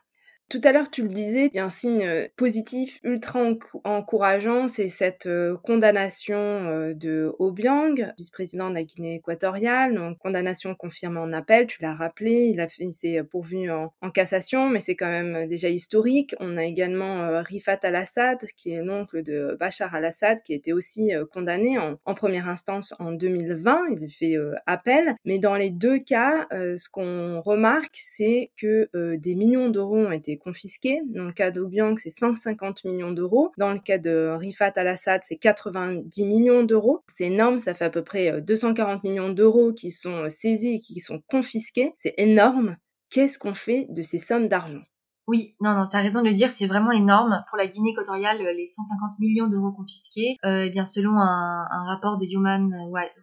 Tout à l'heure, tu le disais, il y a un signe euh, positif ultra encourageant, c'est cette euh, condamnation euh, de Obiang, vice-président de la Guinée équatoriale, donc condamnation confirmée en appel, tu l'as rappelé, il s'est pourvu en, cassation, mais c'est quand même déjà historique. On a également Rifat al-Assad, qui est l'oncle de Bachar al-Assad, qui été aussi condamné en, première instance en 2020, il fait appel, mais dans les deux cas, ce qu'on remarque, c'est que des millions d'euros ont été confisqués. Dans le cas d'Obiang, c'est 150 millions d'euros. Dans le cas de Rifat al-Assad, c'est 90 millions d'euros. C'est énorme, ça fait à peu près 240 euh, millions d'euros qui sont euh, saisis et qui sont confisqués. C'est énorme. Qu'est-ce qu'on fait de ces sommes d'argent? Oui, non, non, t'as raison de le dire, c'est vraiment énorme. Pour la Guinée équatoriale, les 150 millions d'euros confisqués, euh, eh bien, selon un, rapport de Human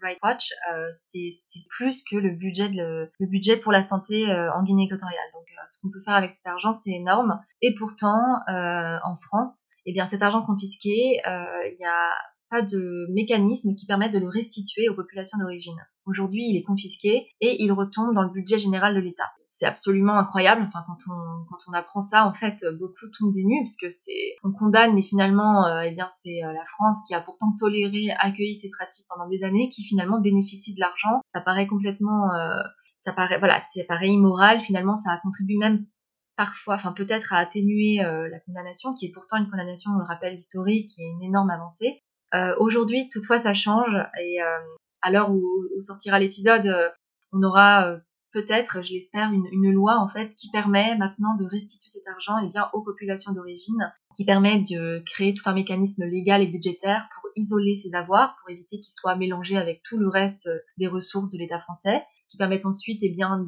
Rights Watch, euh, c'est plus que le budget, le, budget pour la santé euh, en Guinée équatoriale. Donc, euh, ce qu'on peut faire avec cet argent, c'est énorme. Et pourtant, en France, eh bien, cet argent confisqué, il n'y a pas de mécanisme qui permette de le restituer aux populations d'origine. Aujourd'hui, il est confisqué et il retombe dans le budget général de l'État c'est absolument incroyable. Enfin, quand on quand on apprend ça, en fait, beaucoup tombent des nues puisque c'est on condamne, mais finalement, euh, eh bien, c'est euh, la France qui a pourtant toléré, accueilli ces pratiques pendant des années, qui finalement bénéficie de l'argent. Ça paraît complètement, euh, ça paraît, voilà, c'est paraît immoral. Finalement, ça a contribué même parfois, enfin peut-être à atténuer la condamnation, qui est pourtant une condamnation, on le rappelle, historique, est une énorme avancée. Aujourd'hui, toutefois, ça change et à l'heure où, où, sortira l'épisode, on aura peut-être, je l'espère, une, loi en fait qui permet maintenant de restituer cet argent eh bien aux populations d'origine, qui permet de créer tout un mécanisme légal et budgétaire pour isoler ces avoirs, pour éviter qu'ils soient mélangés avec tout le reste des ressources de l'État français, qui permettent ensuite eh bien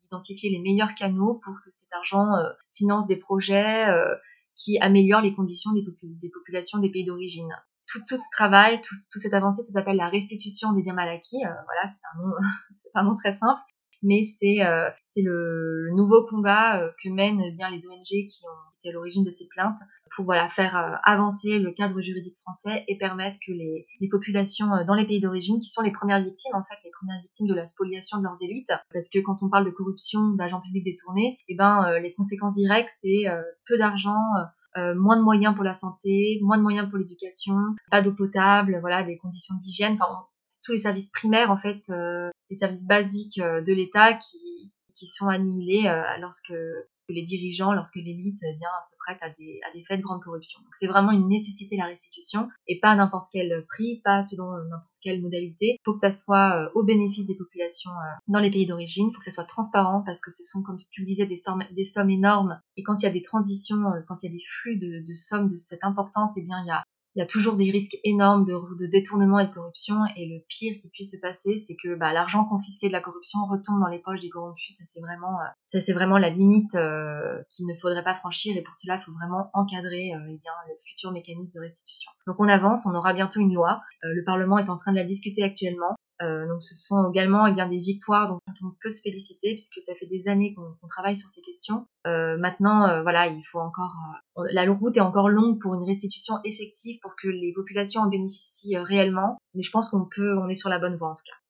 d'identifier les meilleurs canaux pour que cet argent euh, finance des projets euh, qui améliorent les conditions des, populations des pays d'origine. Tout, ce travail, tout, toute cette avancée, ça s'appelle la restitution des biens mal acquis. Euh, voilà, c'est un nom, *laughs* c'est un nom très simple mais c'est euh, c'est le, nouveau combat euh, que mènent bien les ONG qui ont été à l'origine de ces plaintes pour voilà faire euh, avancer le cadre juridique français et permettre que les, les populations dans les pays d'origine, qui sont les premières victimes en fait, les premières victimes de la spoliation de leurs élites, parce que quand on parle de corruption, d'agents publics détournés, eh ben les conséquences directes c'est peu d'argent. Euh, moins de moyens pour la santé, moins de moyens pour l'éducation, pas d'eau potable, voilà, des conditions d'hygiène. Enfin, tous les services primaires en fait, euh, les services basiques euh, de l'État qui, qui sont annihilés euh, lorsque les dirigeants, lorsque l'élite eh se prête à des, à des faits de grande corruption. Donc c'est vraiment une nécessité la restitution et pas à n'importe quel prix, pas selon n'importe quelle modalité. Il faut que ça soit au bénéfice des populations dans les pays d'origine. Il faut que ça soit transparent parce que ce sont, comme tu le disais, des sommes, des sommes énormes. Et quand il y a des transitions, quand il y a des flux de, de sommes de cette importance, eh bien il y a il y a toujours des risques énormes de, détournement et de corruption. Et le pire qui puisse se passer, c'est que bah, l'argent confisqué de la corruption retombe dans les poches des corrompus. Ça, c'est vraiment, euh, ça, vraiment la limite euh, qu'il ne faudrait pas franchir. Et pour cela, il faut vraiment encadrer euh, eh bien, le futur mécanisme de restitution. Donc, on avance. On aura bientôt une loi. Euh, le Parlement est en train de la discuter actuellement. Euh, donc ce sont également eh bien, des victoires dont on peut se féliciter puisque ça fait des années qu'on travaille sur ces questions. Euh, maintenant, euh, voilà, il faut encore la route est encore longue pour une restitution effective pour que les populations en bénéficient réellement. Mais je pense qu'on peut, on est sur la bonne voie en tout cas.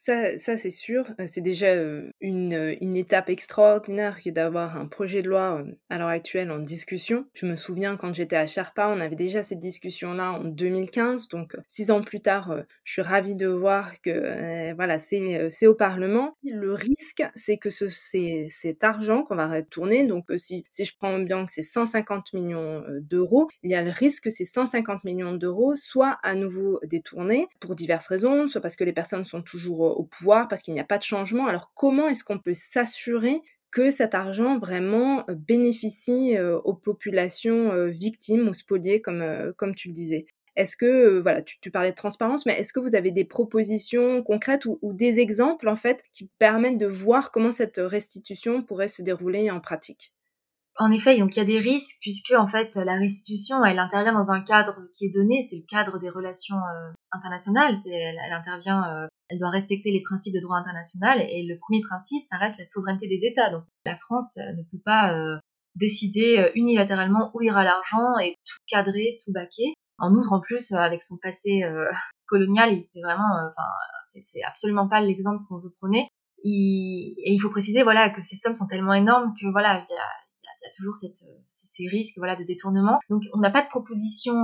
Ça, c'est sûr. Euh, c'est déjà une, étape extraordinaire que d'avoir un projet de loi à l'heure actuelle en discussion. Je me souviens quand j'étais à Sherpa, on avait déjà cette discussion-là en 2015. Donc six ans plus tard, je suis ravie de voir que voilà, c'est au Parlement. Le risque, c'est que cet argent qu'on va retourner. Donc si, si je prends bien que c'est 150 millions d'euros, il y a le risque que ces 150 millions d'euros soient à nouveau détournés pour diverses raisons, soit parce que les personnes sont toujours au pouvoir parce qu'il n'y a pas de changement. Alors comment est-ce qu'on peut s'assurer que cet argent vraiment euh, bénéficie euh, aux populations euh, victimes ou spoliées comme, comme tu le disais? Est-ce que, voilà, tu, parlais de transparence, mais est-ce que vous avez des propositions concrètes ou, des exemples, en fait, qui permettent de voir comment cette restitution pourrait se dérouler en pratique? En effet, donc il y a des risques puisque en fait la restitution elle intervient dans un cadre qui est donné, c'est le cadre des relations internationales. Elle, intervient, elle doit respecter les principes de droit international et le premier principe, ça reste la souveraineté des États. Donc la France euh, ne peut pas décider unilatéralement où ira l'argent et tout cadrer, tout baquer. En outre, en plus, avec son passé *laughs* colonial, c'est vraiment, enfin, c'est absolument pas l'exemple qu'on veut prôner. et il faut préciser, voilà, que ces sommes sont tellement énormes que voilà, il y a y a toujours cette, ces, risques voilà, de détournement. Donc on n'a pas de proposition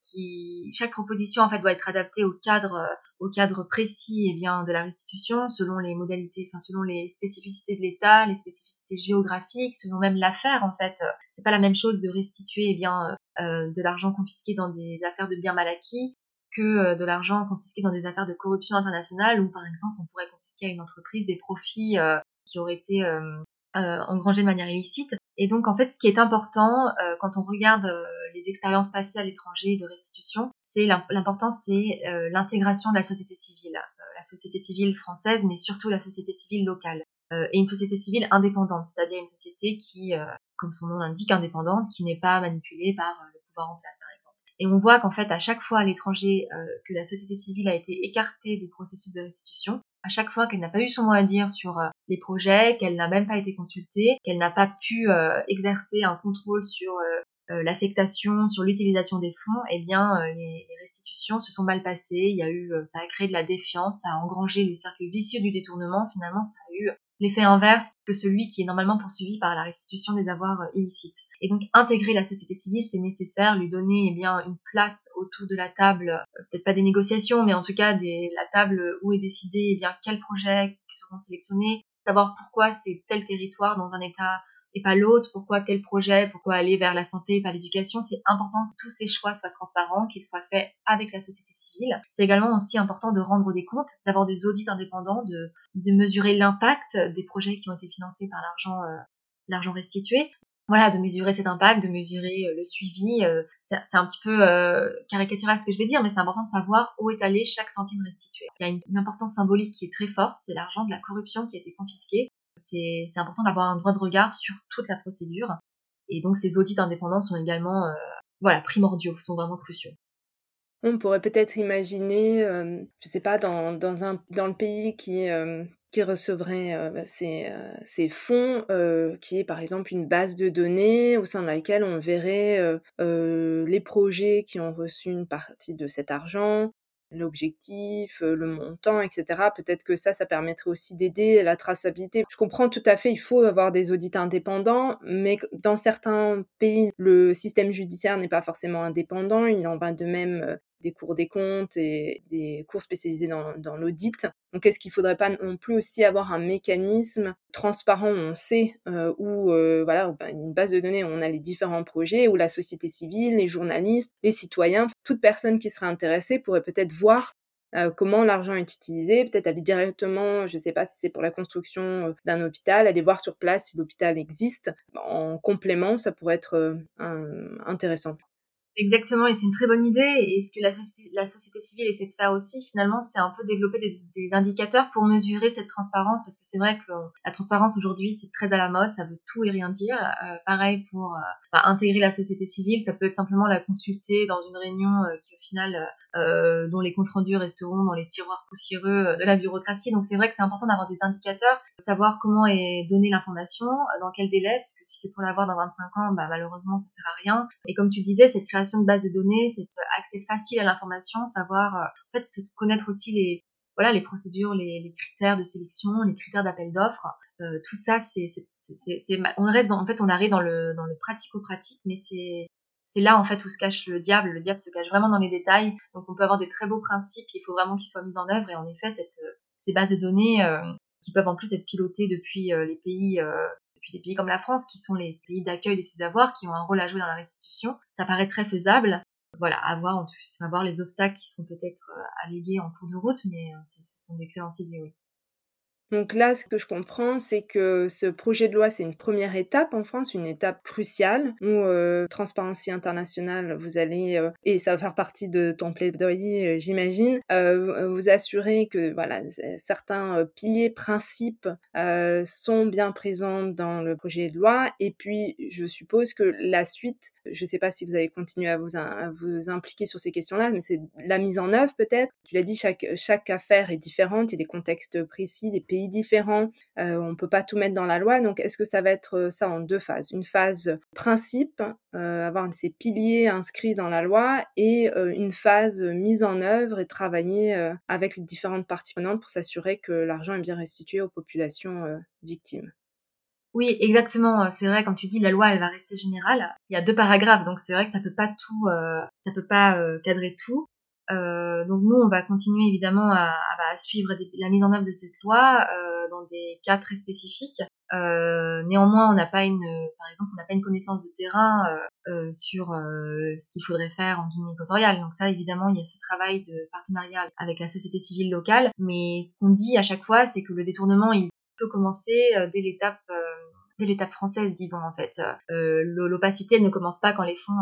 qui... Chaque proposition en fait doit être adaptée au cadre, au cadre précis eh bien, de la restitution, selon les modalités, enfin selon les spécificités de l'État, les spécificités géographiques, selon même l'affaire en fait. C'est pas la même chose de restituer eh bien, de l'argent confisqué dans des affaires de biens mal acquis que euh, de l'argent confisqué dans des affaires de corruption internationale, où par exemple on pourrait confisquer à une entreprise des profits euh, qui auraient été euh, engrangés de manière illicite. Et donc en fait, ce qui est important quand on regarde les expériences passées à l'étranger de restitution, c'est l'important, c'est l'intégration de la société civile, la société civile française, mais surtout la société civile locale. et une société civile indépendante, c'est-à-dire une société qui, comme son nom l'indique, indépendante, qui n'est pas manipulée par le pouvoir en place, par exemple. Et on voit qu'en fait, à chaque fois à l'étranger euh, que la société civile a été écartée des processus de restitution, à chaque fois qu'elle n'a pas eu son mot à dire sur euh, les projets, qu'elle n'a même pas été consultée, qu'elle n'a pas pu euh, exercer un contrôle sur l'affectation, sur l'utilisation des fonds, eh bien, les, restitutions se sont mal passées. Il y a eu, ça a créé de la défiance, ça a engrangé le cercle vicieux du détournement. Finalement, ça a eu l'effet inverse que celui qui est normalement poursuivi par la restitution des avoirs illicites. Et donc intégrer la société civile, c'est nécessaire, lui donner eh bien une place autour de la table, euh, peut-être pas des négociations, mais en tout cas des, la table où est décidé eh bien quels projets seront sélectionnés, savoir pourquoi c'est tel territoire dans un état et pas l'autre, pourquoi tel projet, pourquoi aller vers la santé et pas l'éducation. C'est important que tous ces choix soient transparents, qu'ils soient faits avec la société civile. C'est également aussi important de rendre des comptes, d'avoir des audits indépendants, de, de mesurer l'impact des projets qui ont été financés par l'argent euh, l'argent restitué, voilà, de mesurer cet impact, de mesurer euh, le suivi. Euh, c'est un petit peu euh, caricatural ce que je vais dire, mais c'est important de savoir où est allé chaque centime restitué. Il y a une, importance symbolique qui est très forte, c'est l'argent de la corruption qui a été confisqué. C'est important d'avoir un droit de regard sur toute la procédure. Et donc ces audits indépendants sont également voilà, primordiaux, sont vraiment cruciaux. On pourrait peut-être imaginer, je je sais pas, dans, dans, un, dans le pays qui, qui recevrait euh, euh, ces, fonds, euh, qui est par exemple une base de données au sein de laquelle on verrait les projets qui ont reçu une partie de cet argent, l'objectif, le montant, etc. Peut-être que ça, ça permettrait aussi d'aider la traçabilité. Je comprends tout à fait, il faut avoir des audits indépendants, mais dans certains pays, le système judiciaire n'est pas forcément indépendant. Il en va de même des cours des comptes et des cours spécialisés dans, l'audit. Donc est-ce qu'il ne faudrait pas non plus aussi avoir un mécanisme transparent où on sait euh, où, euh, voilà, ben, une base de données où on a les différents projets, où la société civile, les journalistes, les citoyens, toute personne qui serait intéressée pourrait peut-être voir euh, comment l'argent est utilisé, peut-être aller directement, je ne sais pas si c'est pour la construction d'un hôpital, aller voir sur place si l'hôpital existe. En complément, ça pourrait être intéressant. Exactement, et c'est une très bonne idée. Et ce que la société, civile essaie de faire aussi, finalement, c'est un peu développer des, indicateurs pour mesurer cette transparence, parce que c'est vrai que la transparence aujourd'hui, c'est très à la mode, ça veut tout et rien dire. Euh, pareil pour euh, bah, intégrer la société civile, ça peut être simplement la consulter dans une réunion euh, qui, au final, dont les comptes rendus resteront dans les tiroirs poussiéreux de la bureaucratie. Donc c'est vrai que c'est important d'avoir des indicateurs, savoir comment est donnée l'information, dans quel délai, parce que si c'est pour l'avoir dans 25 ans, bah, malheureusement, ça sert à rien. Et comme tu disais, cette création de base de données, c'est accès facile à l'information, savoir euh, en fait connaître aussi les voilà les procédures, les, critères de sélection, les critères d'appel d'offres. Euh, tout ça, c'est on reste en fait on arrive dans le dans le pratico-pratique, mais c'est c'est là en fait où se cache le diable. Le diable se cache vraiment dans les détails. Donc on peut avoir des très beaux principes, il faut vraiment qu'ils soient mis en œuvre. Et en effet, ces bases de données euh, qui peuvent en plus être pilotées depuis les pays puis des pays comme la France, qui sont les pays d'accueil de ces avoirs, qui ont un rôle à jouer dans la restitution, ça paraît très faisable. Voilà, à voir, on va voir les obstacles qui seront peut-être euh, allégués en cours de route, mais euh, ce sont d'excellentes idées, oui. Donc là, ce que je comprends, c'est que ce projet de loi, c'est une première étape en France, une étape cruciale où euh, Transparency International, vous allez, euh, et ça va faire partie de ton plaidoyer, euh, j'imagine, vous assurer que voilà, certains piliers, principes sont bien présents dans le projet de loi. Et puis, je suppose que la suite, je ne sais pas si vous avez continué à vous, impliquer sur ces questions-là, mais c'est la mise en œuvre peut-être. Tu l'as dit, chaque affaire est différente, il y a des contextes précis, des pays différents, euh, on ne peut pas tout mettre dans la loi. Donc, est-ce que ça va être euh, ça en deux phases? Une phase principe, euh, avoir ces piliers inscrits dans la loi, et une phase mise en œuvre et travailler avec les différentes parties prenantes pour s'assurer que l'argent est bien restitué aux populations victimes. Oui, exactement. C'est vrai, comme tu dis, la loi, elle va rester générale. Il y a deux paragraphes, donc c'est vrai que ça peut pas tout, ça peut pas cadrer tout. Euh, donc nous, on va continuer évidemment à, à, suivre la mise en œuvre de cette loi euh, dans des cas très spécifiques. Euh, néanmoins, on n'a pas une, par exemple, on n'a pas une connaissance de terrain euh, sur ce qu'il faudrait faire en Guinée équatoriale. Donc ça, évidemment, il y a ce travail de partenariat avec la société civile locale. Mais ce qu'on dit à chaque fois, c'est que le détournement, il peut commencer dès l'étape dès l'étape française, disons en fait. Euh, L'opacité ne commence pas quand les fonds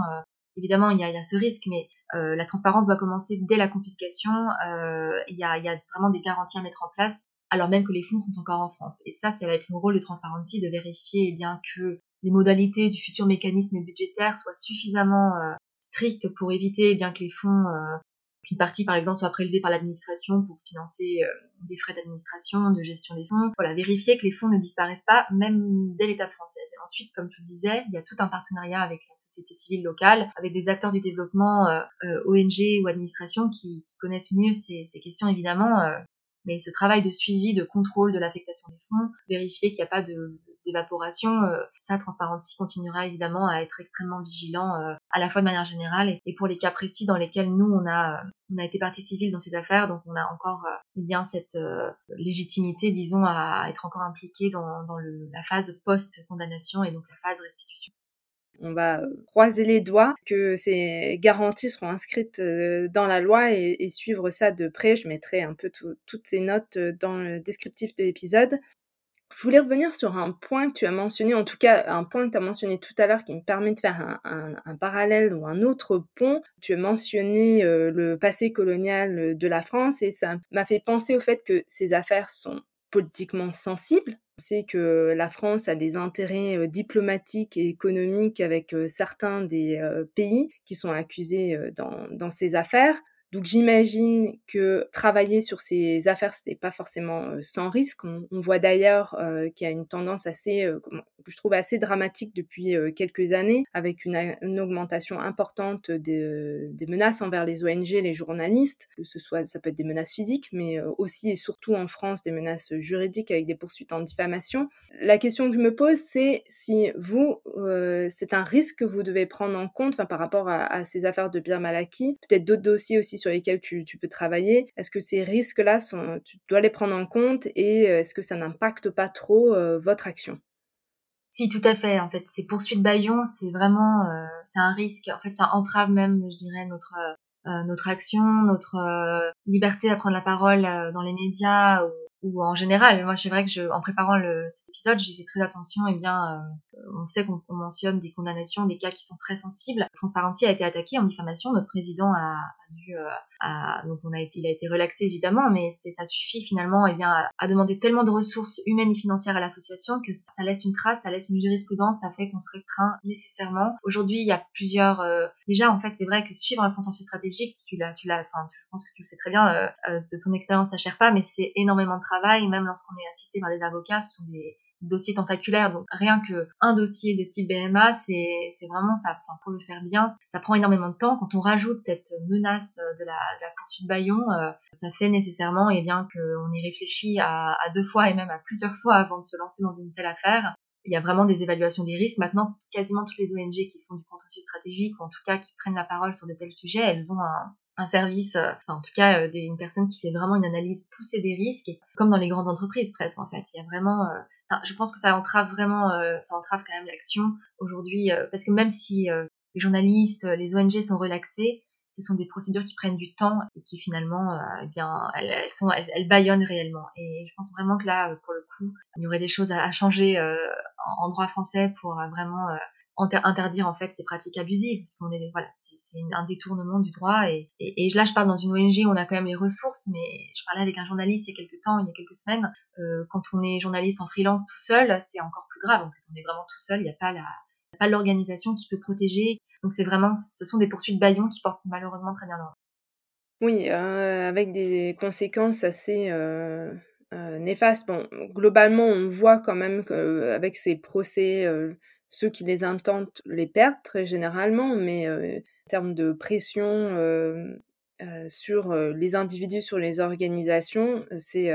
évidemment, il y a, ce risque, mais euh, la transparence doit commencer dès la confiscation. Euh, il, y a, vraiment des garanties à mettre en place, alors même que les fonds sont encore en France. Et ça, ça va être le rôle de Transparency de vérifier eh bien que les modalités du futur mécanisme budgétaire soient suffisamment euh, strictes pour éviter eh bien que les fonds qu'une partie, par exemple, soit prélevée par l'administration pour financer euh, des frais d'administration, de gestion des fonds. Voilà, vérifier que les fonds ne disparaissent pas, même dès l'étape française. Et ensuite, comme tu le disais, il y a tout un partenariat avec la société civile locale, avec des acteurs du développement, euh, euh, ONG ou administration qui, connaissent mieux ces, ces questions, évidemment. mais ce travail de suivi, de contrôle de l'affectation des fonds, vérifier qu'il n'y a pas de, d'évaporation, euh, ça, Transparency continuera évidemment à être extrêmement vigilant euh, à la fois de manière générale et, pour les cas précis dans lesquels nous, on a, on a été partie civile dans ces affaires, donc on a encore euh, eh bien cette légitimité, disons, à être encore impliqué dans, la phase post-condamnation et donc la phase restitution. On va croiser les doigts que ces garanties seront inscrites dans la loi et suivre ça de près. Je mettrai un peu toutes ces notes dans le descriptif de l'épisode. Je voulais revenir sur un point que tu as mentionné, en tout cas un point que tu as mentionné tout à l'heure qui me permet de faire un, parallèle ou un autre pont. Tu as mentionné euh, le passé colonial de la France et ça m'a fait penser au fait que ces affaires sont politiquement sensibles. On sait que la France a des intérêts euh, diplomatiques et économiques avec euh, certains des pays qui sont accusés dans ces affaires. Donc j'imagine que travailler sur ces affaires, ce n'est pas forcément sans risque. On, voit d'ailleurs qu'il y a une tendance assez, que je trouve assez dramatique depuis quelques années, avec une, augmentation importante des, menaces envers les ONG, les journalistes, que ce soit, ça peut être des menaces physiques, mais aussi et surtout en France, des menaces juridiques avec des poursuites en diffamation. La question que je me pose, c'est si vous, c'est un risque que vous devez prendre en compte par rapport à, ces affaires de Pierre Malaki, peut-être d'autres dossiers aussi sur lesquels tu, peux travailler. Est-ce que ces risques-là, tu dois les prendre en compte et euh, est-ce que ça n'impacte pas trop euh, votre action? Si, tout à fait. En fait, ces poursuites Bayon, c'est vraiment, euh, c'est un risque. En fait, ça entrave même, je dirais, notre notre action, notre liberté à prendre la parole dans les médias ou, en général. Moi, c'est vrai que je, en préparant le, cet épisode, j'ai fait très attention. Et eh bien, on sait qu'on mentionne des condamnations, des cas qui sont très sensibles. Transparency a été attaqué en diffamation. Notre président a, dû, euh, donc on a été, il a été relaxé évidemment, mais ça suffit finalement, et eh bien, à, demander tellement de ressources humaines et financières à l'association que ça, laisse une trace, ça laisse une jurisprudence, ça fait qu'on se restreint nécessairement. Aujourd'hui, il y a plusieurs. Euh, déjà, en fait, c'est vrai que suivre un contentieux stratégique, tu l'as, tu l'as, enfin, pense que tu le sais très bien euh, de ton expérience à Sherpa, mais c'est énormément de travail. Même lorsqu'on est assisté par des avocats, ce sont des dossier tentaculaire. Donc rien que un dossier de type BMA, c'est vraiment ça. Pour le faire bien, ça prend énormément de temps. Quand on rajoute cette menace de la, de la poursuite Bayon, euh, ça fait nécessairement eh bien qu'on y réfléchit à, à deux fois et même à plusieurs fois avant de se lancer dans une telle affaire. Il y a vraiment des évaluations des risques. Maintenant, quasiment toutes les ONG qui font du contentieux stratégique, ou en tout cas qui prennent la parole sur de tels sujets, elles ont un, un service, euh, enfin, en tout cas euh, une personne qui fait vraiment une analyse poussée des risques, comme dans les grandes entreprises presque en fait. Il y a vraiment, euh, je pense que ça entrave vraiment, ça entrave quand même l'action aujourd'hui, parce que même si les journalistes, les ONG sont relaxés, ce sont des procédures qui prennent du temps et qui finalement, eh bien, elles, sont, elles, baillonnent réellement. Et je pense vraiment que là, pour le coup, il y aurait des choses à, changer en, droit français pour vraiment interdire en fait ces pratiques abusives parce qu'on est voilà c'est un détournement du droit et, là je parle dans une ONG on a quand même les ressources mais je parlais avec un journaliste il y a quelques temps il y a quelques semaines euh, quand on est journaliste en freelance tout seul c'est encore plus grave en fait on est vraiment tout seul il n'y a pas la pas l'organisation qui peut protéger donc c'est vraiment ce sont des poursuites baillons qui portent malheureusement très bien leur oui euh, avec des conséquences assez. Euh, néfastes. Bon, globalement, on voit quand même qu'avec ces procès ceux qui les intentent les perdent très généralement, mais en termes de pression sur les individus, sur les organisations, c'est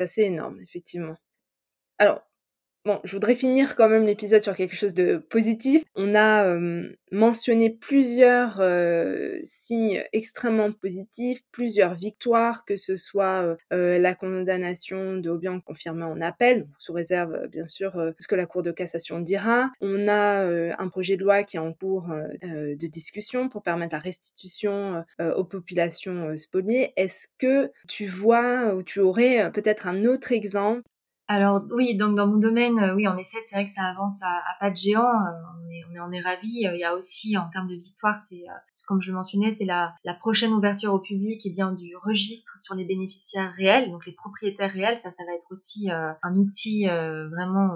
assez énorme, effectivement. Alors, Bon, je voudrais finir quand même l'épisode sur quelque chose de positif. On a mentionné plusieurs signes extrêmement positifs, plusieurs victoires, que ce soit la condamnation de Obiang confirmée en appel, sous réserve bien sûr ce que la Cour de cassation dira. On a un projet de loi qui est en cours de discussion pour permettre la restitution aux populations spoliées. Est-ce que tu vois ou tu aurais peut-être un autre exemple alors oui, donc dans mon domaine, euh, oui, en effet, c'est vrai que ça avance à, pas de géant. Euh, on, est, on, est, on ravis. Euh, il y a aussi, en termes de victoire, c'est comme je le mentionnais, c'est la, prochaine ouverture au public et bien du registre sur les bénéficiaires réels, donc les propriétaires réels. Ça, ça va être aussi un outil vraiment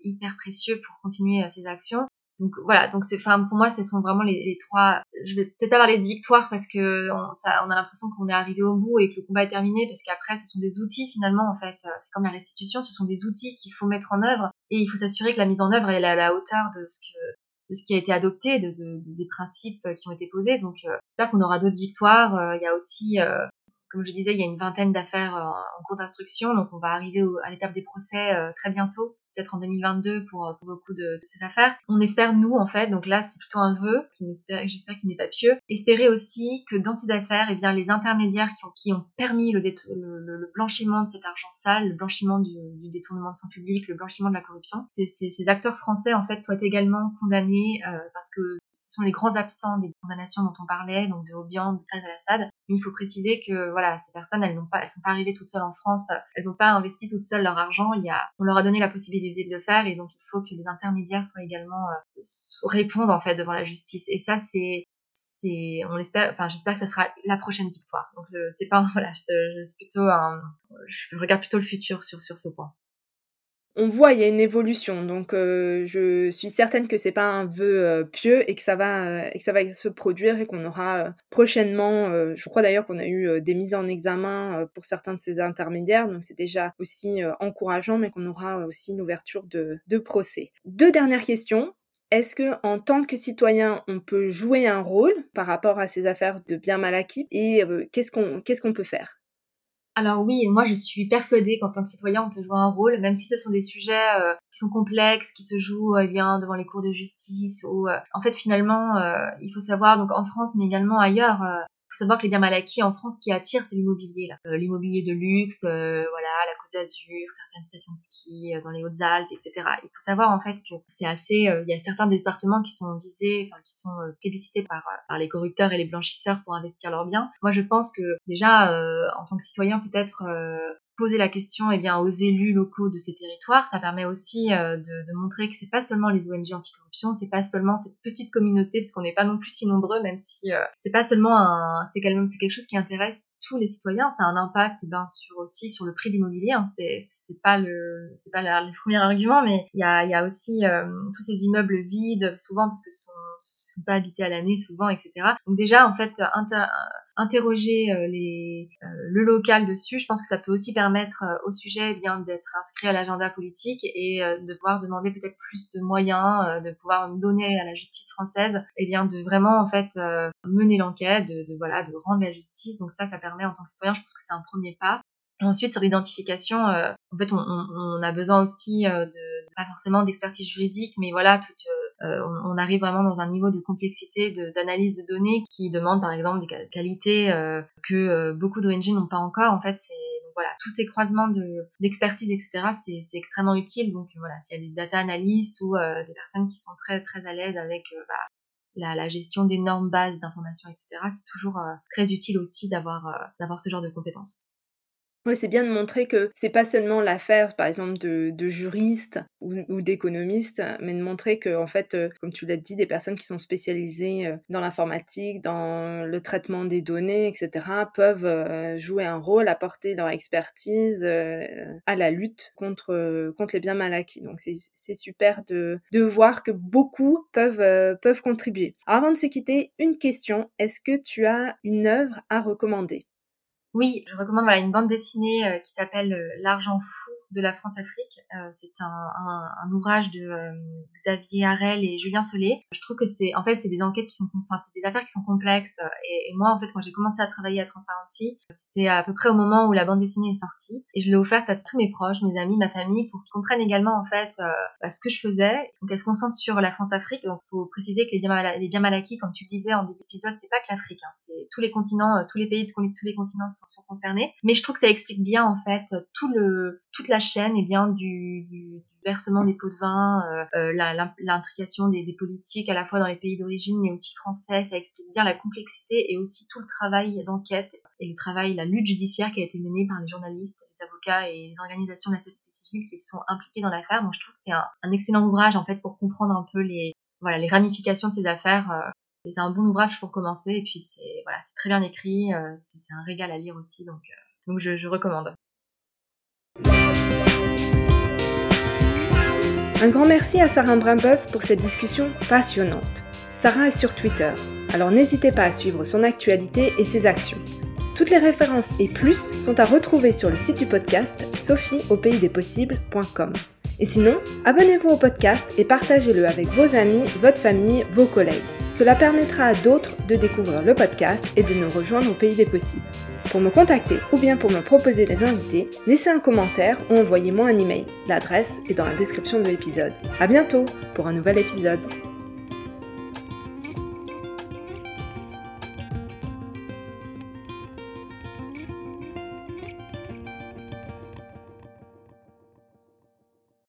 hyper précieux pour continuer ces actions. Donc voilà, donc c'est, enfin pour moi, ce sont vraiment les, trois. Je vais peut-être pas parler de victoire parce que on, a l'impression qu'on est arrivé au bout et que le combat est terminé parce qu'après, ce sont des outils finalement en fait. C'est comme la restitution, ce sont des outils qu'il faut mettre en œuvre et il faut s'assurer que la mise en œuvre est à la hauteur de ce que de ce qui a été adopté, de, de, des principes qui ont été posés. Donc, euh, j'espère qu'on aura d'autres victoires. Euh, il y a aussi, euh, comme je disais, il y a une vingtaine d'affaires en cours d'instruction, donc on va arriver à l'étape des procès très bientôt peut-être en 2022 pour, pour beaucoup de, de, ces affaires. On espère, nous, en fait, donc là, c'est plutôt un vœu, j'espère qu'il n'est pas pieux, espérer aussi que dans ces affaires, eh bien, les intermédiaires qui ont, permis le, blanchiment de cet argent sale, le blanchiment du, détournement de fonds publics, le blanchiment de la corruption, ces, acteurs français, en fait, soient également condamnés euh, parce que ce sont les grands absents des condamnations dont on parlait, donc de Obiang, de Tariq al-Assad. Mais il faut préciser que voilà, ces personnes, elles n'ont pas, elles sont pas arrivées toutes seules en France, elles n'ont pas investi toutes seules leur argent. Il y a, on leur a donné la possibilité de le faire, et donc il faut que les intermédiaires soient également euh, répondent en fait devant la justice. Et ça, c'est c'est on espère enfin j'espère que ça sera la prochaine victoire donc c'est pas *laughs* voilà je, plutôt un, je regarde plutôt le futur sur sur ce point on voit il y a une évolution. Donc euh, je suis certaine que c'est pas un vœu euh, pieux et que ça va euh, que ça va se produire et qu'on aura prochainement. je crois d'ailleurs qu'on a eu des mises en examen pour certains de ces intermédiaires, donc c'est déjà aussi encourageant, mais qu'on aura aussi une ouverture de, de procès. Deux dernières questions. Est-ce que en tant que citoyen, on peut jouer un rôle par rapport à ces affaires de bien mal acquis et qu'est-ce qu'on qu'est-ce qu'on peut faire? Alors oui, moi je suis persuadée qu'en tant que citoyen, on peut jouer un rôle, même si ce sont des sujets euh, qui sont complexes, qui se jouent euh, bien devant les cours de justice. Ou euh, en fait, finalement, il faut savoir donc en France, mais également ailleurs, il faut savoir que les biens mal acquis en France, qui attirent, c'est l'immobilier. Euh, l'immobilier de luxe, euh, voilà, la Côte d'Azur, certaines stations de ski euh, dans les Hautes-Alpes, etc. Il faut savoir en fait que c'est assez. Il y a certains départements qui sont visés, enfin qui sont plébiscités par par les corrupteurs et les blanchisseurs pour investir leurs biens. Moi, je pense que déjà, en tant que citoyen, peut-être poser la question eh bien, aux élus locaux de ces territoires. Ça permet aussi euh, de, de, montrer que c'est pas seulement les ONG anticorruption, c'est pas seulement cette petite communauté, parce qu'on n'est pas non plus si nombreux, même si euh, c'est pas seulement un, c'est quelque chose qui intéresse tous les citoyens. Ça a un impact eh ben, sur aussi sur le prix de l'immobilier. Hein. C'est c'est pas le c'est pas le premier argument, mais il y a il y a aussi euh, tous ces immeubles vides souvent parce que ce sont, sont pas habités à l'année souvent, etc. Donc déjà en fait inter, interroger euh, euh, le local dessus, je pense que ça peut aussi permettre euh, au sujet eh d'être inscrit à l'agenda politique et de pouvoir demander peut-être plus de moyens, de pouvoir donner à la justice française, et eh bien de vraiment en fait mener l'enquête, de, voilà, de rendre la justice. Donc ça, ça permet en tant que citoyen, je pense que c'est un premier pas. Ensuite, sur l'identification, en fait, on, a besoin aussi de pas forcément d'expertise juridique, mais voilà, toute euh, on, arrive vraiment dans un niveau de complexité d'analyse de, données qui demande par exemple des qualités euh, que euh, beaucoup d'ONG n'ont pas encore. En fait, c'est voilà, tous ces croisements d'expertise, etc., c'est extrêmement utile. Donc voilà, s'il y a des data analystes ou des personnes qui sont très très à l'aise avec bah, la, la, gestion d'énormes bases d'informations, etc., c'est toujours très utile aussi d'avoir d'avoir ce genre de compétences. Oui, c'est bien de montrer que c'est pas seulement l'affaire, par exemple, de, juristes ou, d'économistes, mais de montrer que, en fait, euh, comme tu l'as dit, des personnes qui sont spécialisées euh, dans l'informatique, dans le traitement des données, etc., peuvent euh, jouer un rôle, apporter leur expertise à la lutte contre, contre les biens mal acquis. Donc, c'est super de, de voir que beaucoup peuvent, peuvent contribuer. avant de se quitter, une question. Est-ce que tu as une œuvre à recommander? Oui, je recommande voilà, une bande dessinée euh, qui s'appelle euh, L'argent fou de la France-Afrique. Euh, c'est un, un, un, ouvrage de Xavier Harel et Julien Solé. Je trouve que c'est en fait c'est des enquêtes qui sont enfin c'est des affaires qui sont complexes et, et moi en fait quand j'ai commencé à travailler à Transparency, c'était à peu près au moment où la bande dessinée est sortie et je l'ai offerte à tous mes proches, mes amis, ma famille pour qu'ils comprennent également en fait bah, ce que je faisais. Donc elle se concentre sur la France-Afrique. Donc faut préciser que les biens les mal acquis comme tu disais en début d'épisode, c'est pas que l'Afrique, hein, c'est tous les continents, tous les pays de tous les continents concernés. Mais je trouve que ça explique bien en fait tout le, toute la chaîne et bien du, versement des pots de vin, euh, euh l'intrication des, politiques à la fois dans les pays d'origine mais aussi français. Ça explique bien la complexité et aussi tout le travail d'enquête et le travail, la lutte judiciaire qui a été menée par les journalistes, les avocats et les organisations de la société civile qui sont impliquées dans l'affaire. Donc je trouve que c'est un, un, excellent ouvrage en fait pour comprendre un peu les voilà les ramifications de ces affaires euh, c'est un bon ouvrage pour commencer et puis c'est voilà, c'est très bien écrit, euh, c'est un régal à lire aussi, donc, euh, donc je, recommande. Un grand merci à Sarah Brimbeuf pour cette discussion passionnante. Sarah est sur Twitter, alors n'hésitez pas à suivre son actualité et ses actions. Toutes les références et plus sont à retrouver sur le site du podcast sophieaupaysdespossibles.com. Et sinon, abonnez-vous au podcast et partagez-le avec vos amis, votre famille, vos collègues. Cela permettra à d'autres de découvrir le podcast et de nous rejoindre au pays des possibles. Pour me contacter ou bien pour me proposer des invités, laissez un commentaire ou envoyez-moi un email. L'adresse est dans la description de l'épisode. A bientôt pour un nouvel épisode.